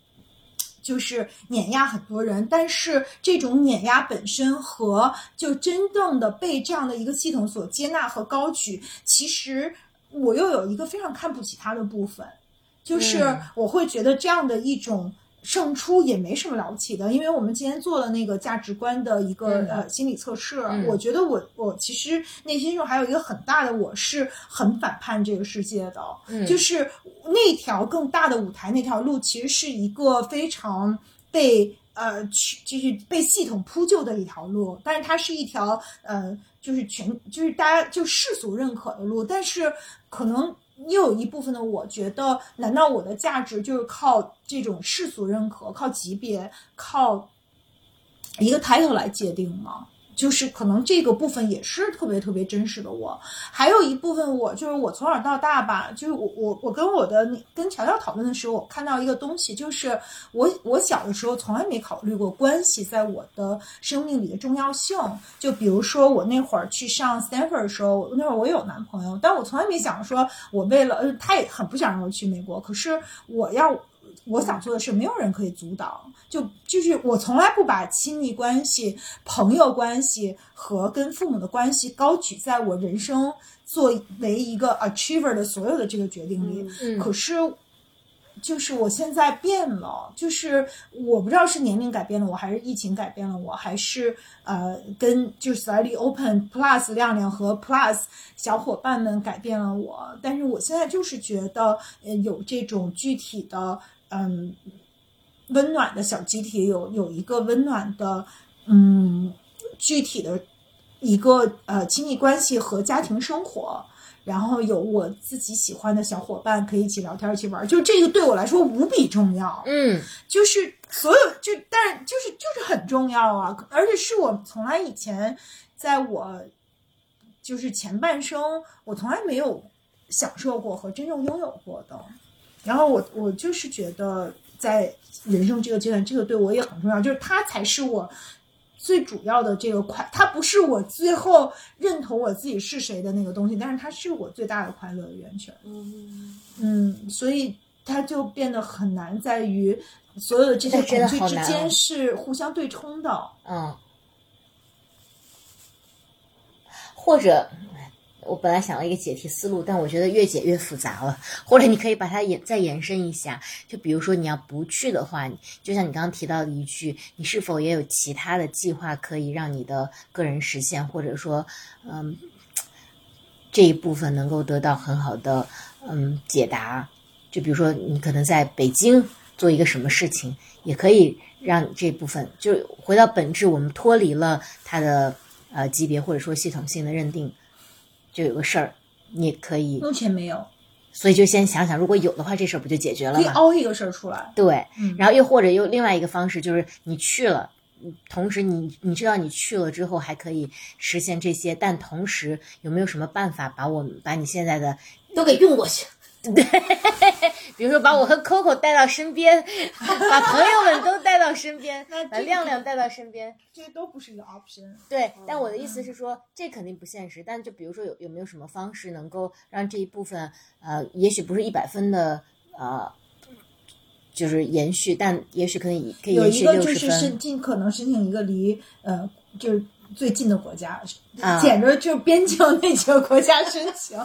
就是碾压很多人。但是这种碾压本身和就真正的被这样的一个系统所接纳和高举，其实。我又有一个非常看不起他的部分，就是我会觉得这样的一种胜出也没什么了不起的，因为我们今天做了那个价值观的一个呃心理测试，我觉得我我其实内心中还有一个很大的我是很反叛这个世界的，就是那条更大的舞台那条路其实是一个非常被呃去就是被系统铺就的一条路，但是它是一条呃。就是全就是大家就世俗认可的路，但是可能又有一部分的我觉得，难道我的价值就是靠这种世俗认可、靠级别、靠一个 title 来界定吗？就是可能这个部分也是特别特别真实的我，还有一部分我就是我从小到大吧，就是我我我跟我的跟乔乔讨论的时候，我看到一个东西，就是我我小的时候从来没考虑过关系在我的生命里的重要性。就比如说我那会儿去上 Stanford 的时候，那会儿我有男朋友，但我从来没想说我为了他也很不想让我去美国，可是我要。我想做的事，没有人可以阻挡。就就是我从来不把亲密关系、朋友关系和跟父母的关系高举在我人生作为一个 achiever 的所有的这个决定里。嗯，可是。就是我现在变了，就是我不知道是年龄改变了我，还是疫情改变了我，还是呃跟就是 slightly open plus 亮亮和 plus 小伙伴们改变了我。但是我现在就是觉得，呃，有这种具体的嗯温暖的小集体，有有一个温暖的嗯具体的一个呃亲密关系和家庭生活。然后有我自己喜欢的小伙伴可以一起聊天一起玩，就这个对我来说无比重要。嗯，就是所有就，但是就是就是很重要啊！而且是我从来以前在我就是前半生，我从来没有享受过和真正拥有过的。然后我我就是觉得在人生这个阶段，这个对我也很重要，就是它才是我。最主要的这个快，它不是我最后认同我自己是谁的那个东西，但是它是我最大的快乐的源泉。嗯嗯，所以它就变得很难，在于所有的这些恐惧之间是互相对冲的。嗯，或者。我本来想了一个解题思路，但我觉得越解越复杂了。或者你可以把它延再延伸一下，就比如说你要不去的话，就像你刚刚提到的一句，你是否也有其他的计划可以让你的个人实现，或者说，嗯，这一部分能够得到很好的嗯解答。就比如说你可能在北京做一个什么事情，也可以让这部分就回到本质，我们脱离了它的呃级别或者说系统性的认定。就有个事儿，你可以目前没有，所以就先想想，如果有的话，这事儿不就解决了吗？可以凹一个事儿出来。对，然后又或者又另外一个方式，就是你去了，同时你你知道你去了之后还可以实现这些，但同时有没有什么办法把我们把你现在的都给用过去？对，比如说把我和 Coco 带到身边，把朋友们都带到身边，把亮亮带到身边，这些都不是一个 option。对，但我的意思是说，这肯定不现实。但就比如说，有有没有什么方式能够让这一部分，呃，也许不是一百分的，呃，就是延续，但也许可以可以。有一个就是申尽可能申请一个离，呃，就是最近的国家，啊捡着就边境那几个国家申请，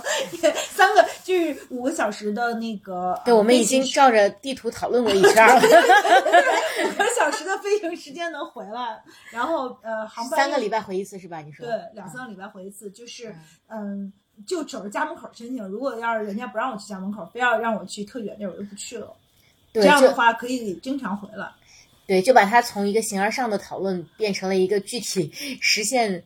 三个就是五个小时的那个。对，我们已经照着地图讨论过一圈了，五个小时的飞行时间能回来，然后呃，航班三个礼拜回一次是吧？你说对，两三个礼拜回一次，就是嗯，就走着家门口申请。如果要是人家不让我去家门口，非要让我去特远地儿，我就不去了。对，这样的话可以经常回来。对，就把它从一个形而上的讨论变成了一个具体 实现，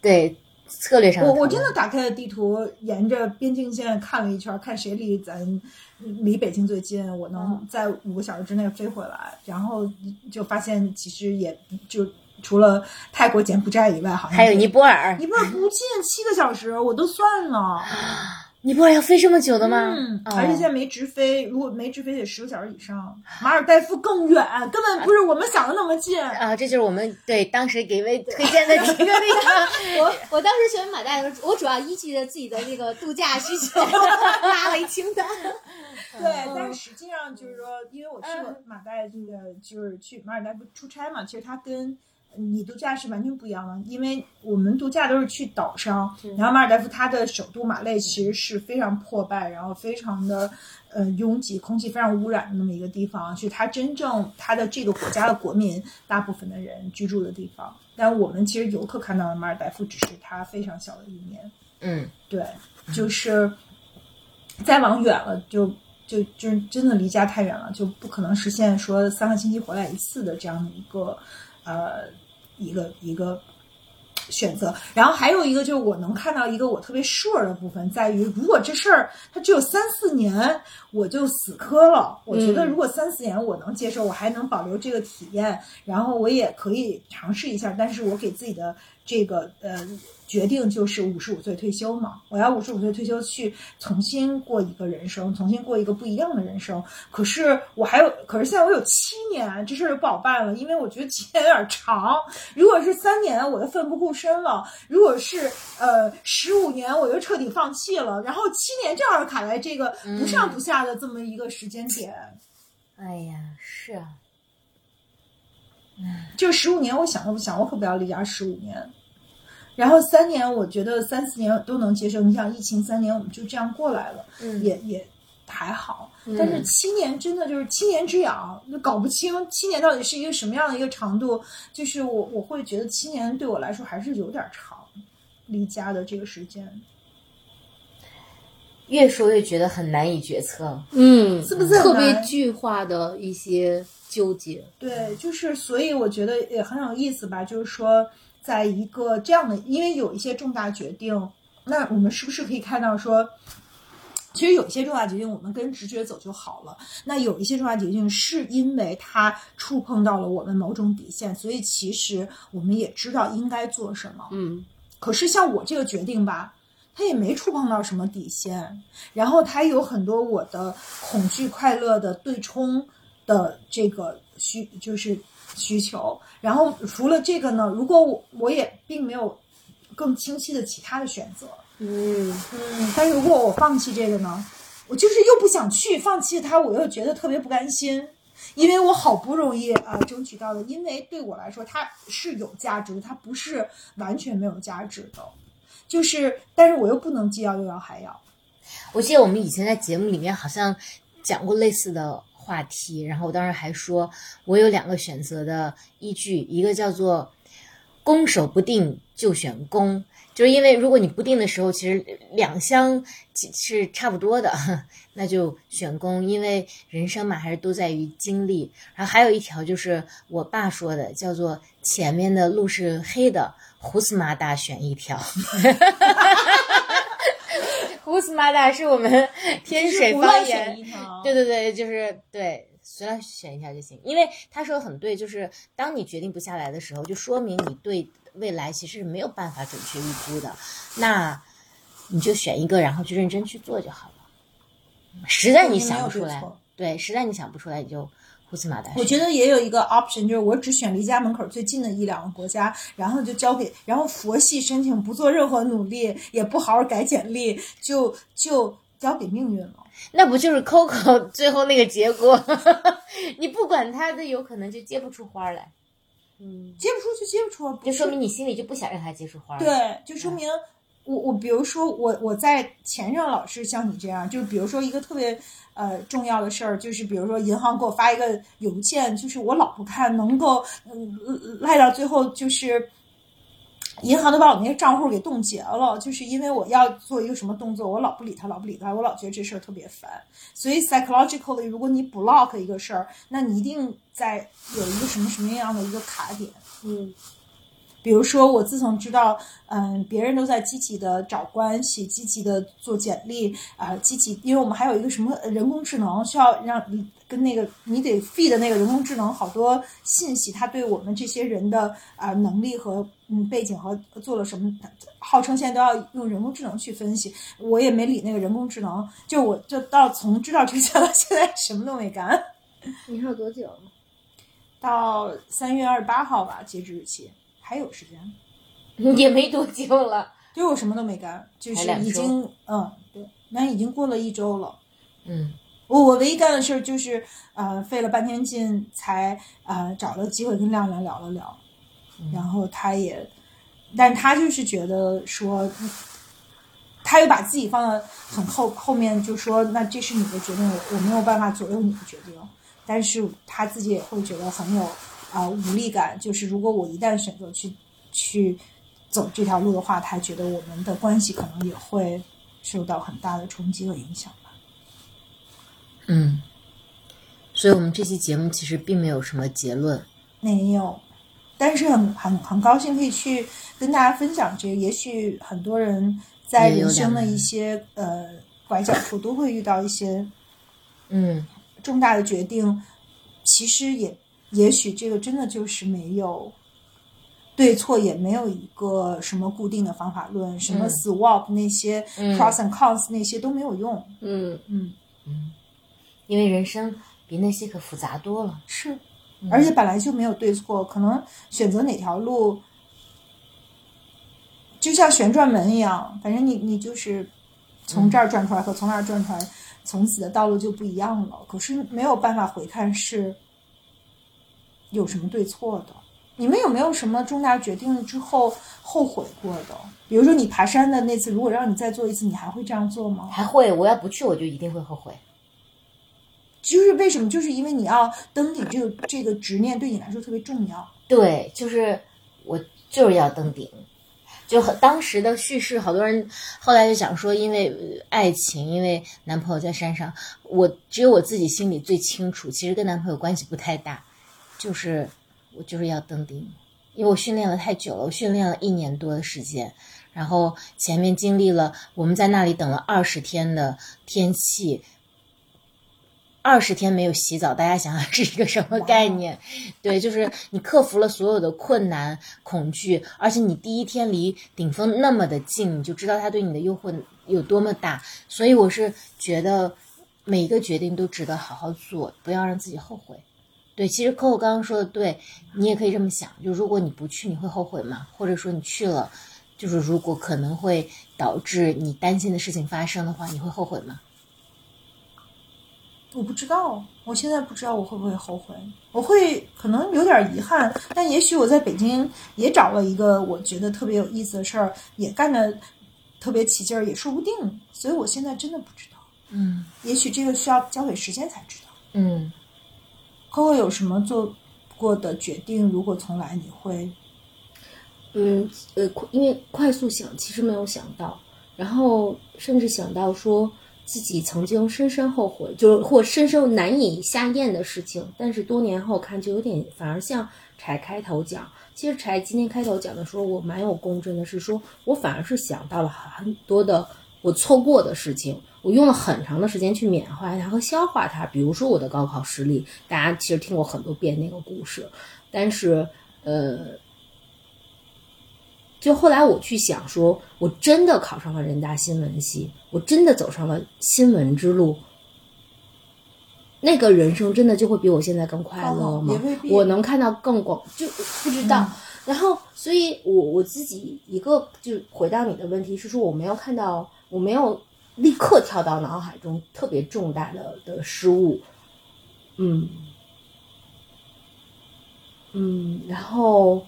对策略上的。我我真的打开了地图，沿着边境线看了一圈，看谁离咱离北京最近，我能在五个小时之内飞回来。然后就发现，其实也就除了泰国、柬埔寨以外，好像还有尼泊尔，尼泊尔不近，七个小时我都算了。尼泊尔要飞这么久的吗？而且现在没直飞，如果没直飞得十个小时以上。马尔代夫更远，根本不是我们想的那么近。啊，这就是我们对当时给位推荐的几个那个。我我当时选马代的时候，我主要依据着自己的那个度假需求拉了一清单。对，但是实际上就是说，因为我去过马代，这个就是去马尔代夫出差嘛，其实它跟你度假是完全不一样的，因为我们度假都是去岛上，然后马尔代夫它的首都马累其实是非常破败，然后非常的呃拥挤，空气非常污染的那么一个地方，是它真正它的这个国家的国民大部分的人居住的地方。但我们其实游客看到的马尔代夫只是它非常小的一面。嗯，对，就是再往远了就，就就真的离家太远了，就不可能实现说三个星期回来一次的这样的一个呃一个一个选择。然后还有一个就是我能看到一个我特别 sure 的部分，在于如果这事儿它只有三四年，我就死磕了。我觉得如果三四年我能接受，我还能保留这个体验，然后我也可以尝试一下。但是我给自己的这个呃决定就是五十五岁退休嘛，我要五十五岁退休去重新过一个人生，重新过一个不一样的人生。可是我还有，可是现在我有七年，这事儿就不好办了，因为我觉得七年有点长。如果是三年，我就奋不顾身了；如果是呃十五年，我就彻底放弃了。然后七年正好卡在这个不上不下的这么一个时间点。哎呀，是啊，就十五年，我想都不想，我可不要离家十五年。然后三年，我觉得三四年都能接受。你想，疫情三年，我们就这样过来了，嗯也也还好。但是七年真的就是七年之痒，就搞不清七年到底是一个什么样的一个长度。就是我我会觉得七年对我来说还是有点长，离家的这个时间，越说越觉得很难以决策。嗯，是不是特别难具化的一些纠结？对，就是所以我觉得也很有意思吧，就是说，在一个这样的，因为有一些重大决定，那我们是不是可以看到说，其实有一些重大决定我们跟直觉走就好了，那有一些重大决定是因为它触碰到了我们某种底线，所以其实我们也知道应该做什么。嗯可是像我这个决定吧，它也没触碰到什么底线，然后它有很多我的恐惧、快乐的对冲的这个需就是需求。然后除了这个呢，如果我我也并没有更清晰的其他的选择，嗯嗯，但是如果我放弃这个呢，我就是又不想去，放弃它，我又觉得特别不甘心。因为我好不容易啊、呃争取到的，因为对我来说它是有价值的，它不是完全没有价值的，就是但是我又不能既要又要还要，我记得我们以前在节目里面好像讲过类似的话题，然后我当时还说，我有两个选择的依据，一个叫做“攻守不定就选攻”，就是因为如果你不定的时候，其实两相是差不多的，那就选攻，因为人生嘛还是都在于经历。然后还有一条就是我爸说的，叫做“前面的路是黑的，胡斯马达选一条”。胡斯马达是我们天水方言对对对，就是对，随便选一条就行。因为他说的很对，就是当你决定不下来的时候，就说明你对未来其实是没有办法准确预估的。那你就选一个，然后去认真去做就好了。实在你想不出来对，实在你想不出来，你就胡斯马达。我觉得也有一个 option，就是我只选离家门口最近的一两个国家，然后就交给，然后佛系申请，不做任何努力，也不好好改简历，就就交给命运了。那不就是 Coco 最后那个结果？你不管他的，有可能就结不出花来。嗯，结不出就结不出，不就说明你心里就不想让他结出花儿。，对，就说明我我比如说我我在前任老是像你这样，就比如说一个特别呃重要的事儿，就是比如说银行给我发一个邮件，就是我老不看，能够赖到最后就是。银行都把我那些账户给冻结了，就是因为我要做一个什么动作，我老不理他，老不理他，我老觉得这事儿特别烦。所以 psychologically，如果你 block 一个事儿，那你一定在有一个什么什么样的一个卡点。嗯比如说，我自从知道，嗯，别人都在积极的找关系，积极的做简历，啊、积极，因为我们还有一个什么呃人工智能，需要让你跟那个你得 feed 那个人工智能好多信息，它对我们这些人的啊、能力和嗯背景和做了什么，号称现在都要用人工智能去分析，我也没理那个人工智能，就我就到从知道这些到现在什么都没干，你还有多久？到三月二十八号吧，截止日期还有时间。也没多久了。对我什么都没干，就是已经嗯对，那已经过了一周了。嗯我我唯一干的事儿就是呃费了半天劲才呃找了机会跟亮亮聊了聊，然后他也，但他就是觉得说，嗯他又把自己放到很后后面，就说那这是你的决定，我我没有办法左右你的决定，但是他自己也会觉得很有啊、呃无力感，就是如果我一旦选择去去走这条路的话，他觉得我们的关系可能也会受到很大的冲击和影响吧。嗯，所以我们这期节目其实并没有什么结论。没有，但是很很很高兴可以去跟大家分享这个。也许很多人在人生的一些呃拐角处都会遇到一些嗯重大的决定，其实也也许这个真的就是没有对错，也没有一个什么固定的方法论，什么嗯 SWOT 那些、嗯 pros and cons 那些都没有用。嗯嗯，因为人生比那些可复杂多了。是，而且本来就没有对错，可能选择哪条路，就像旋转门一样，反正你你就是从这儿转出来和从那儿转出来，从此的道路就不一样了。可是没有办法回看是有什么对错的。你们有没有什么重大决定之后后悔过的？比如说你爬山的那次，如果让你再做一次，你还会这样做吗？还会，我要不去，我就一定会后悔。就是为什么？就是因为你要登顶这个这个执念对你来说特别重要。对，就是我就是要登顶。就很当时的叙事，好多人后来就想说，因为呃爱情，因为男朋友在山上，我只有我自己心里最清楚，其实跟男朋友关系不太大，就是我就是要登顶，因为我训练了太久了，我训练了一年多的时间，然后前面经历了我们在那里等了二十天的天气，二十天没有洗澡，大家想想是一个什么概念？对，就是你克服了所有的困难、恐惧，而且你第一天离顶峰那么的近，你就知道它对你的诱惑有多么大。所以我是觉得每一个决定都值得好好做，不要让自己后悔。对，其实 Coco 刚刚说的对，你也可以这么想，就如果你不去，你会后悔吗？或者说你去了，就是如果可能会导致你担心的事情发生的话，你会后悔吗？我不知道，我现在不知道我会不会后悔。我会可能有点遗憾，但也许我在北京也找了一个我觉得特别有意思的事儿，也干的特别起劲儿，也说不定。所以我现在真的不知道，嗯也许这个需要交给时间才知道。嗯。Coco 有什么做过的决定？如果重来，你会嗯呃，因为快速想，其实没有想到，然后甚至想到说自己曾经深深后悔，就是或深深难以下咽的事情，但是多年后看，就有点反而像柴开头讲。其实柴今天开头讲的时候，我蛮有共振的，是说我反而是想到了很多的我错过的事情，我用了很长的时间去缅怀它和消化它。比如说我的高考失利，大家其实听过很多遍那个故事，但是呃。就后来我去想说，我真的考上了人大新闻系，我真的走上了新闻之路，那个人生真的就会比我现在更快乐吗我能看到更广，就不知道。然后，所以我我自己一个就回到你的问题是说，我没有看到，我没有立刻跳到脑海中特别重大的的失误，嗯嗯，然后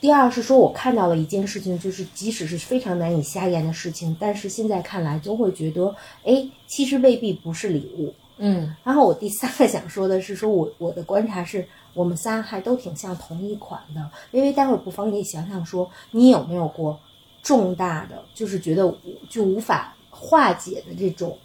第二是说我看到了一件事情，就是即使是非常难以下咽的事情，但是现在看来就会觉得，哎，其实未必不是礼物。嗯然后我第三个想说的是，说我我的观察是我们仨还都挺像同一款的。因为，待会儿不妨你想想说，你有没有过重大的，就是觉得就无法化解的这种，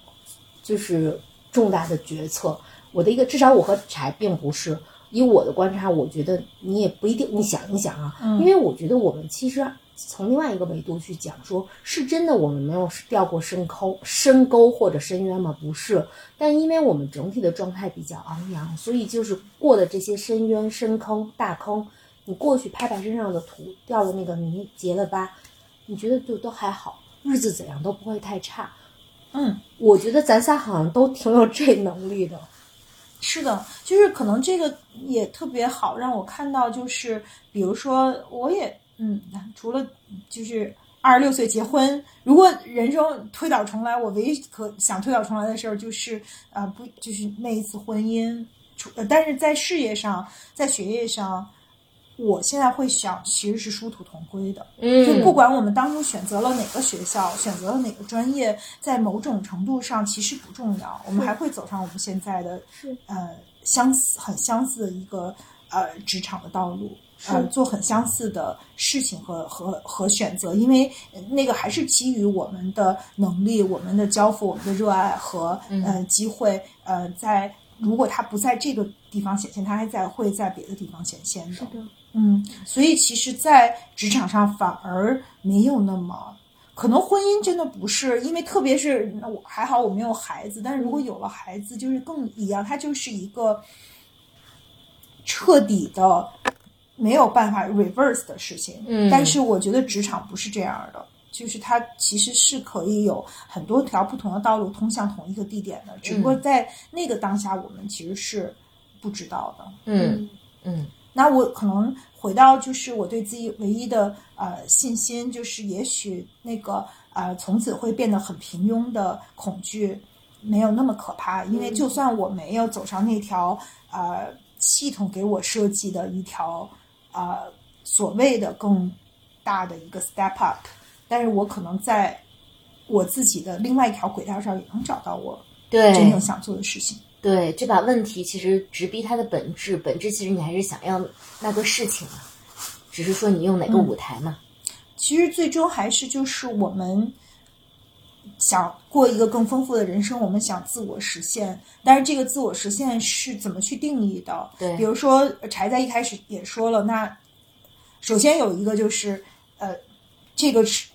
就是重大的决策？我的一个，至少我和柴并不是。以我的观察，我觉得你也不一定。你想一想啊，嗯因为我觉得我们其实从另外一个维度去讲说，是真的我们没有掉过深沟、深沟或者深渊吗？不是，但因为我们整体的状态比较昂扬，所以就是过的这些深渊、深坑、大坑，你过去拍拍身上的土，掉的那个泥，结了疤，你觉得就都还好，日子怎样都不会太差。嗯，我觉得咱仨好像都挺有这能力的。是的，就是可能这个也特别好，让我看到，就是比如说，我也嗯，除了就是二十六岁结婚，如果人生推倒重来，我唯一可想推倒重来的事儿就是啊、不就是那一次婚姻，除呃但是在事业上，在学业上。我现在会想，其实是殊途同归的。嗯就不管我们当初选择了哪个学校，选择了哪个专业，在某种程度上其实不重要，我们还会走上我们现在的呃相似很相似的一个呃职场的道路。呃，做很相似的事情和和和选择，因为呃那个还是基于我们的能力、我们的交付、我们的热爱和呃机会。呃，在如果它不在这个地方显现，它还在会在别的地方显现的。的，嗯，所以其实，在职场上反而没有那么，可能婚姻真的不是，因为特别是那我还好我没有孩子，但是如果有了孩子，就是更一样，它就是一个彻底的没有办法 reverse 的事情。嗯但是我觉得职场不是这样的。就是它其实是可以有很多条不同的道路通向同一个地点的，只不过在那个当下，我们其实是不知道的。嗯嗯那我可能回到就是我对自己唯一的呃信心，就是也许那个呃从此会变得很平庸的恐惧没有那么可怕，因为就算我没有走上那条呃系统给我设计的一条呃所谓的更大的一个 step up，但是我可能在我自己的另外一条轨道上也能找到我真正想做的事情。对，这把问题其实直逼它的本质，本质其实你还是想要那个事情嘛，只是说你用哪个舞台嘛。其实最终还是就是我们想过一个更丰富的人生，我们想自我实现，但是这个自我实现是怎么去定义的？对比如说柴在一开始也说了，那首先有一个就是呃，这个是。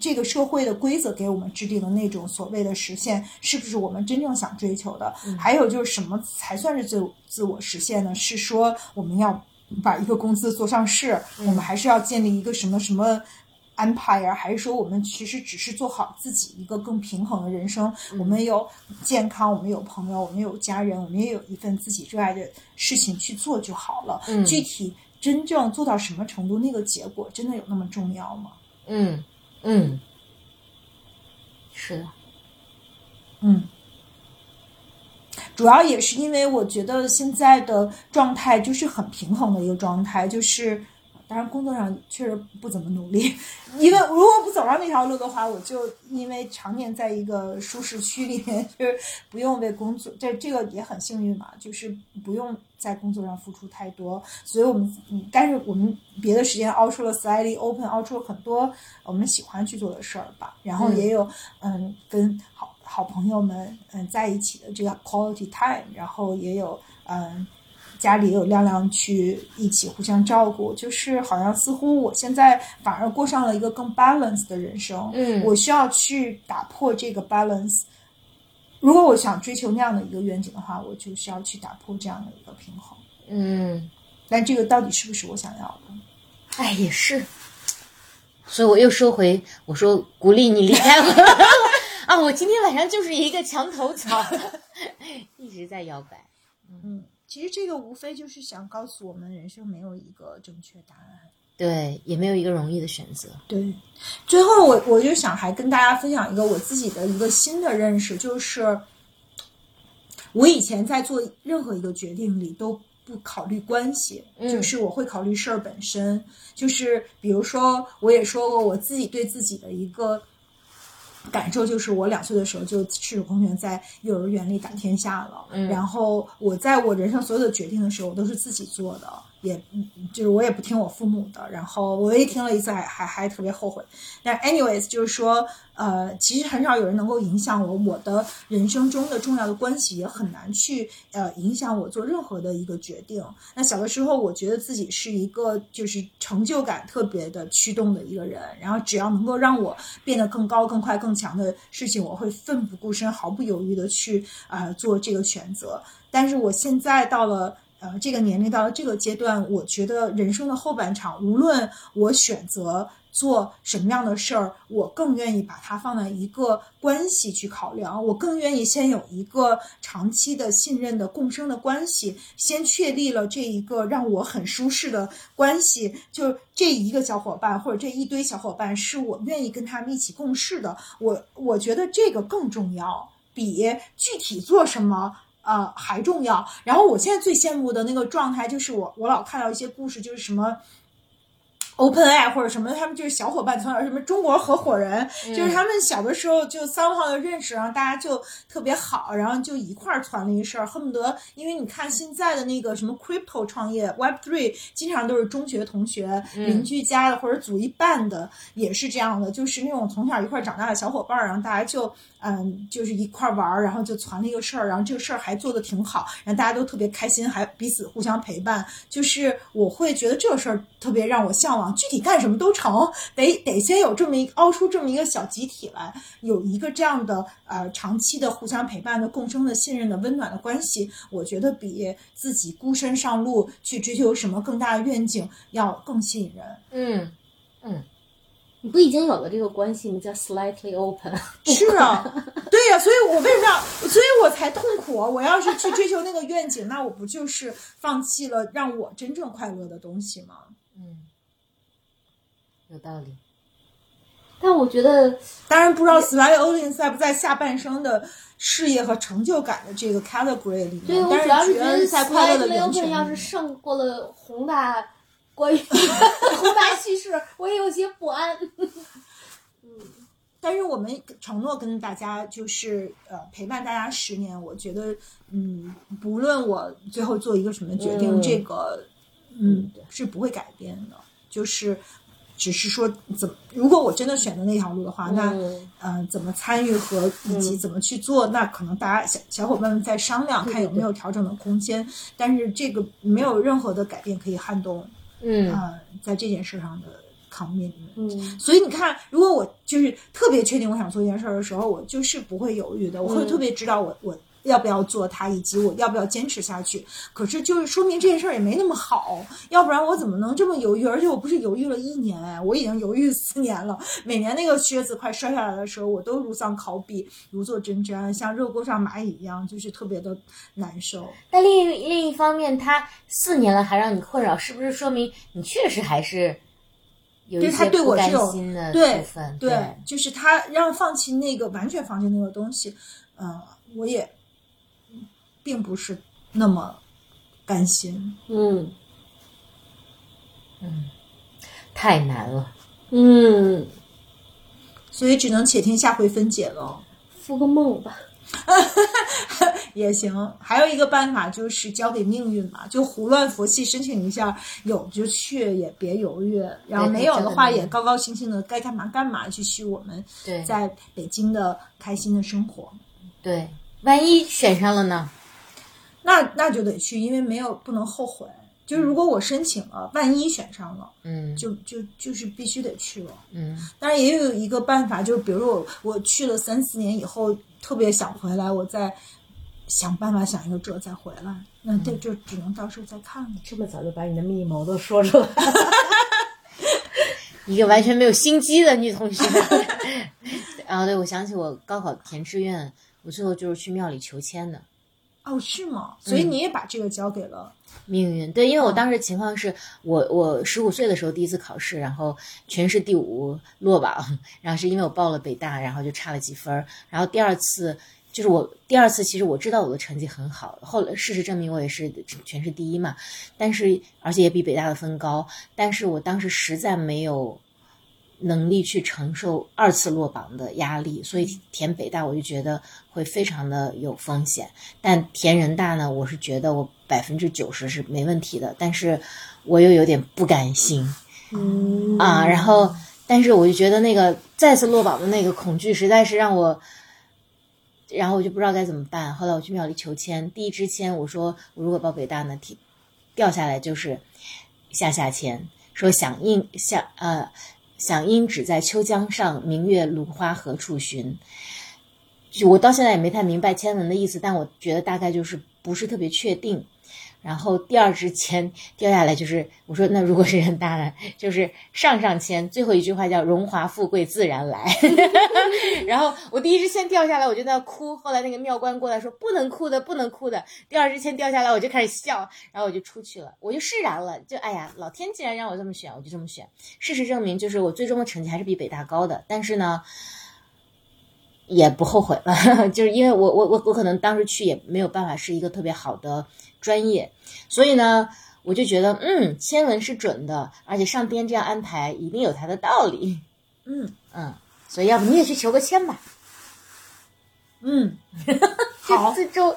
这个社会的规则给我们制定的那种所谓的实现，是不是我们真正想追求的？还有就是什么才算是自自我实现呢？是说我们要把一个公司做上市，我们还是要建立一个什么什么 empire，还是说我们其实只是做好自己一个更平衡的人生？我们有健康，我们有朋友，我们有家人，我们也有一份自己热爱的事情去做就好了。嗯具体真正做到什么程度，那个结果真的有那么重要吗？嗯嗯，是的，嗯，主要也是因为我觉得现在的状态就是很平衡的一个状态，就是当然工作上确实不怎么努力，因为如果不走上那条路的话，我就因为常年在一个舒适区里面，就是不用为工作，这这个也很幸运嘛，就是不用在工作上付出太多，所以我们嗯，但是我们别的时间熬出了 slightly open，熬出了很多我们喜欢去做的事儿吧，然后也有嗯跟好好朋友们嗯在一起的这个 quality time，然后也有嗯。家里也有亮亮去一起互相照顾，就是好像似乎我现在反而过上了一个更 balance 的人生。嗯我需要去打破这个 balance。如果我想追求那样的一个愿景的话，我就需要去打破这样的一个平衡。嗯，但这个到底是不是我想要的？哎，也是。所以我又说回，我说鼓励你离开我 啊！我今天晚上就是一个墙头草，一直在摇摆。嗯，其实这个无非就是想告诉我们，人生没有一个正确答案。对，也没有一个容易的选择。对，最后我我就想还跟大家分享一个我自己的一个新的认识，就是我以前在做任何一个决定里都不考虑关系，嗯就是我会考虑事儿本身。就是比如说，我也说过我自己对自己的一个感受，就是我两岁的时候就赤手空拳在幼儿园里打天下了。嗯然后我在我人生所有的决定的时候，我都是自己做的，也就是我也不听我父母的。然后我一听了一次还，还还特别后悔。那 anyways，就是说，呃，其实很少有人能够影响我，我的人生中的重要的关系也很难去呃影响我做任何的一个决定。那小的时候，我觉得自己是一个就是成就感特别的驱动的一个人，然后只要能够让我变得更高、更快、更强的事情，我会奋不顾身、毫不犹豫的去啊、呃做这个选择。但是我现在到了。呃，这个年龄到了这个阶段，我觉得人生的后半场，无论我选择做什么样的事儿，我更愿意把它放在一个关系去考量，我更愿意先有一个长期的信任的共生的关系，先确立了这一个让我很舒适的关系，就这一个小伙伴或者这一堆小伙伴是我愿意跟他们一起共事的，我我觉得这个更重要，比具体做什么。呃，还重要。然后我现在最羡慕的那个状态，就是我我老看到一些故事，就是什么。Open Eye 或者什么，他们就是小伙伴，从小什么中国合伙人，就是他们小的时候就三号的认识，然后大家就特别好，然后就一块儿传了一事儿，恨不得，因为你看现在的那个什么 Crypto 创业 Web Three，经常都是中学同学、邻居家的或者组一办的，也是这样的，就是那种从小一块儿长大的小伙伴儿，然后大家就嗯，就是一块玩儿，然后就传了一个事儿，然后这个事儿还做得挺好，然后大家都特别开心，还彼此互相陪伴，就是我会觉得这个事儿特别让我向往。具体干什么都成，得得先有这么一凹出这么一个小集体来，有一个这样的呃长期的互相陪伴的、共生的、信任的、温暖的关系，我觉得比自己孤身上路去追求什么更大的愿景要更吸引人。嗯嗯，你不已经有了这个关系吗？叫 slightly open。是啊，对呀、所以我为什么要，所以我才痛苦啊！我要是去追求那个愿景，那我不就是放弃了让我真正快乐的东西吗？嗯，有道理。但我觉得，当然不知道 slightly open 在不在下半生的事业和成就感的这个 category 里面。对我但主要是觉得是在快乐的 slightly 源 open 泉要是胜过了宏大关于 宏大叙事，我也有些不安。嗯但是我们承诺跟大家就是呃陪伴大家十年，我觉得嗯，不论我最后做一个什么决定，嗯这个嗯是不会改变的，就是只是说怎么，如果我真的选择那条路的话，那嗯呃怎么参与和以及怎么去做，那可能大家小小伙伴们在商量，看有没有调整的空间。但是这个没有任何的改变可以撼动嗯。呃在这件事上的 commitment。嗯。所以你看，如果我就是特别确定我想做一件事儿的时候，我就是不会犹豫的，我会嗯。特别知道我我要不要做它，以及我要不要坚持下去。可是就是说明这件事儿也没那么好，要不然我怎么能这么犹豫？而且我不是犹豫了一年，哎，我已经犹豫四年了。每年那个靴子快摔下来的时候，我都如丧考妣，如坐针毡，像热锅上蚂蚁一样，就是特别的难受。但另一另一方面，他四年了还让你困扰，是不是说明你确实还是有一对他些不甘对我是有心的对部分？对，就是他让放弃那个完全放弃那个东西，嗯、我也并不是那么甘心。嗯嗯，太难了。嗯，所以只能且听下回分解了，复个梦吧。也行。还有一个办法就是交给命运吧，就胡乱佛系申请一下，有就去，也别犹豫。然后没有的话，也高高兴兴的该干嘛干嘛，继续我们对在北京的开心的生活。对，万一选上了呢？那那就得去，因为没有不能后悔。就是如果我申请了，万一选上了，嗯就就就是必须得去了。嗯当然也有一个办法，就是比如我我去了三四年以后，特别想回来，我再想办法想一个辙再回来。那这就只能到时候再看了。这么早就把你的密谋都说出来，一个完全没有心机的女同学。啊，对，我想起我高考填志愿，我最后就是去庙里求签的。哦，是吗？所以你也把这个交给了，命运。对，因为我当时情况是我我十五岁的时候第一次考试，然后全市第五落榜，然后是因为我报了北大，然后就差了几分儿，然后第二次就是我第二次，其实我知道我的成绩很好，后来事实证明我也是全市第一嘛，但是而且也比北大的分高，但是我当时实在没有能力去承受二次落榜的压力，所以填北大我就觉得会非常的有风险，但填人大呢，我是觉得我百分之九十是没问题的，但是我又有点不甘心。嗯啊，然后，但是我就觉得那个再次落榜的那个恐惧，实在是让我，然后我就不知道该怎么办。后来我去庙里求签，第一支签我说我如果报北大呢，提掉下来就是下下签，说响应下呃响应只在秋江上，明月芦花何处寻。我到现在也没太明白千文的意思，但我觉得大概就是不是特别确定。然后第二支签掉下来，就是我说那如果是人大呢，就是上上签最后一句话叫“荣华富贵自然来 ”。然后我第一支签掉下来，我就在那哭。后来那个庙官过来说不能哭的，不能哭的。第二支签掉下来，我就开始笑，然后我就出去了，我就释然了。就哎呀，老天既然让我这么选，我就这么选。事实证明，就是我最终的成绩还是比北大高的，但是呢。也不后悔了，就是因为我我我我可能当时去也没有办法是一个特别好的专业，所以呢，我就觉得嗯，签文是准的，而且上天这样安排一定有它的道理，嗯 嗯，所以要不你也去求个签吧。嗯，好，最终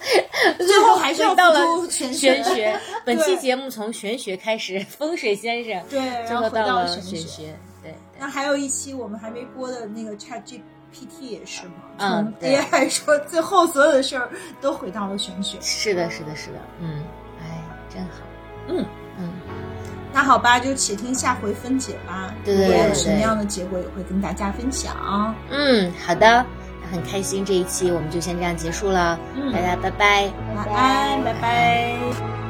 最后还是要到了玄玄学学。本期节目从玄学开始，风水先生，对，最然后回到了玄学。对对那还有一期我们还没播的那个 Chat GPT 也是嘛，嗯对 AI 说最后所有的事儿都回到了玄学。是的，是的，是的，嗯，哎，真好，嗯嗯，那好吧，就且听下回分解吧。对有什么样的结果也会跟大家分享。嗯，好的，那很开心，这一期我们就先这样结束了，嗯大家拜拜。晚安，拜拜。拜。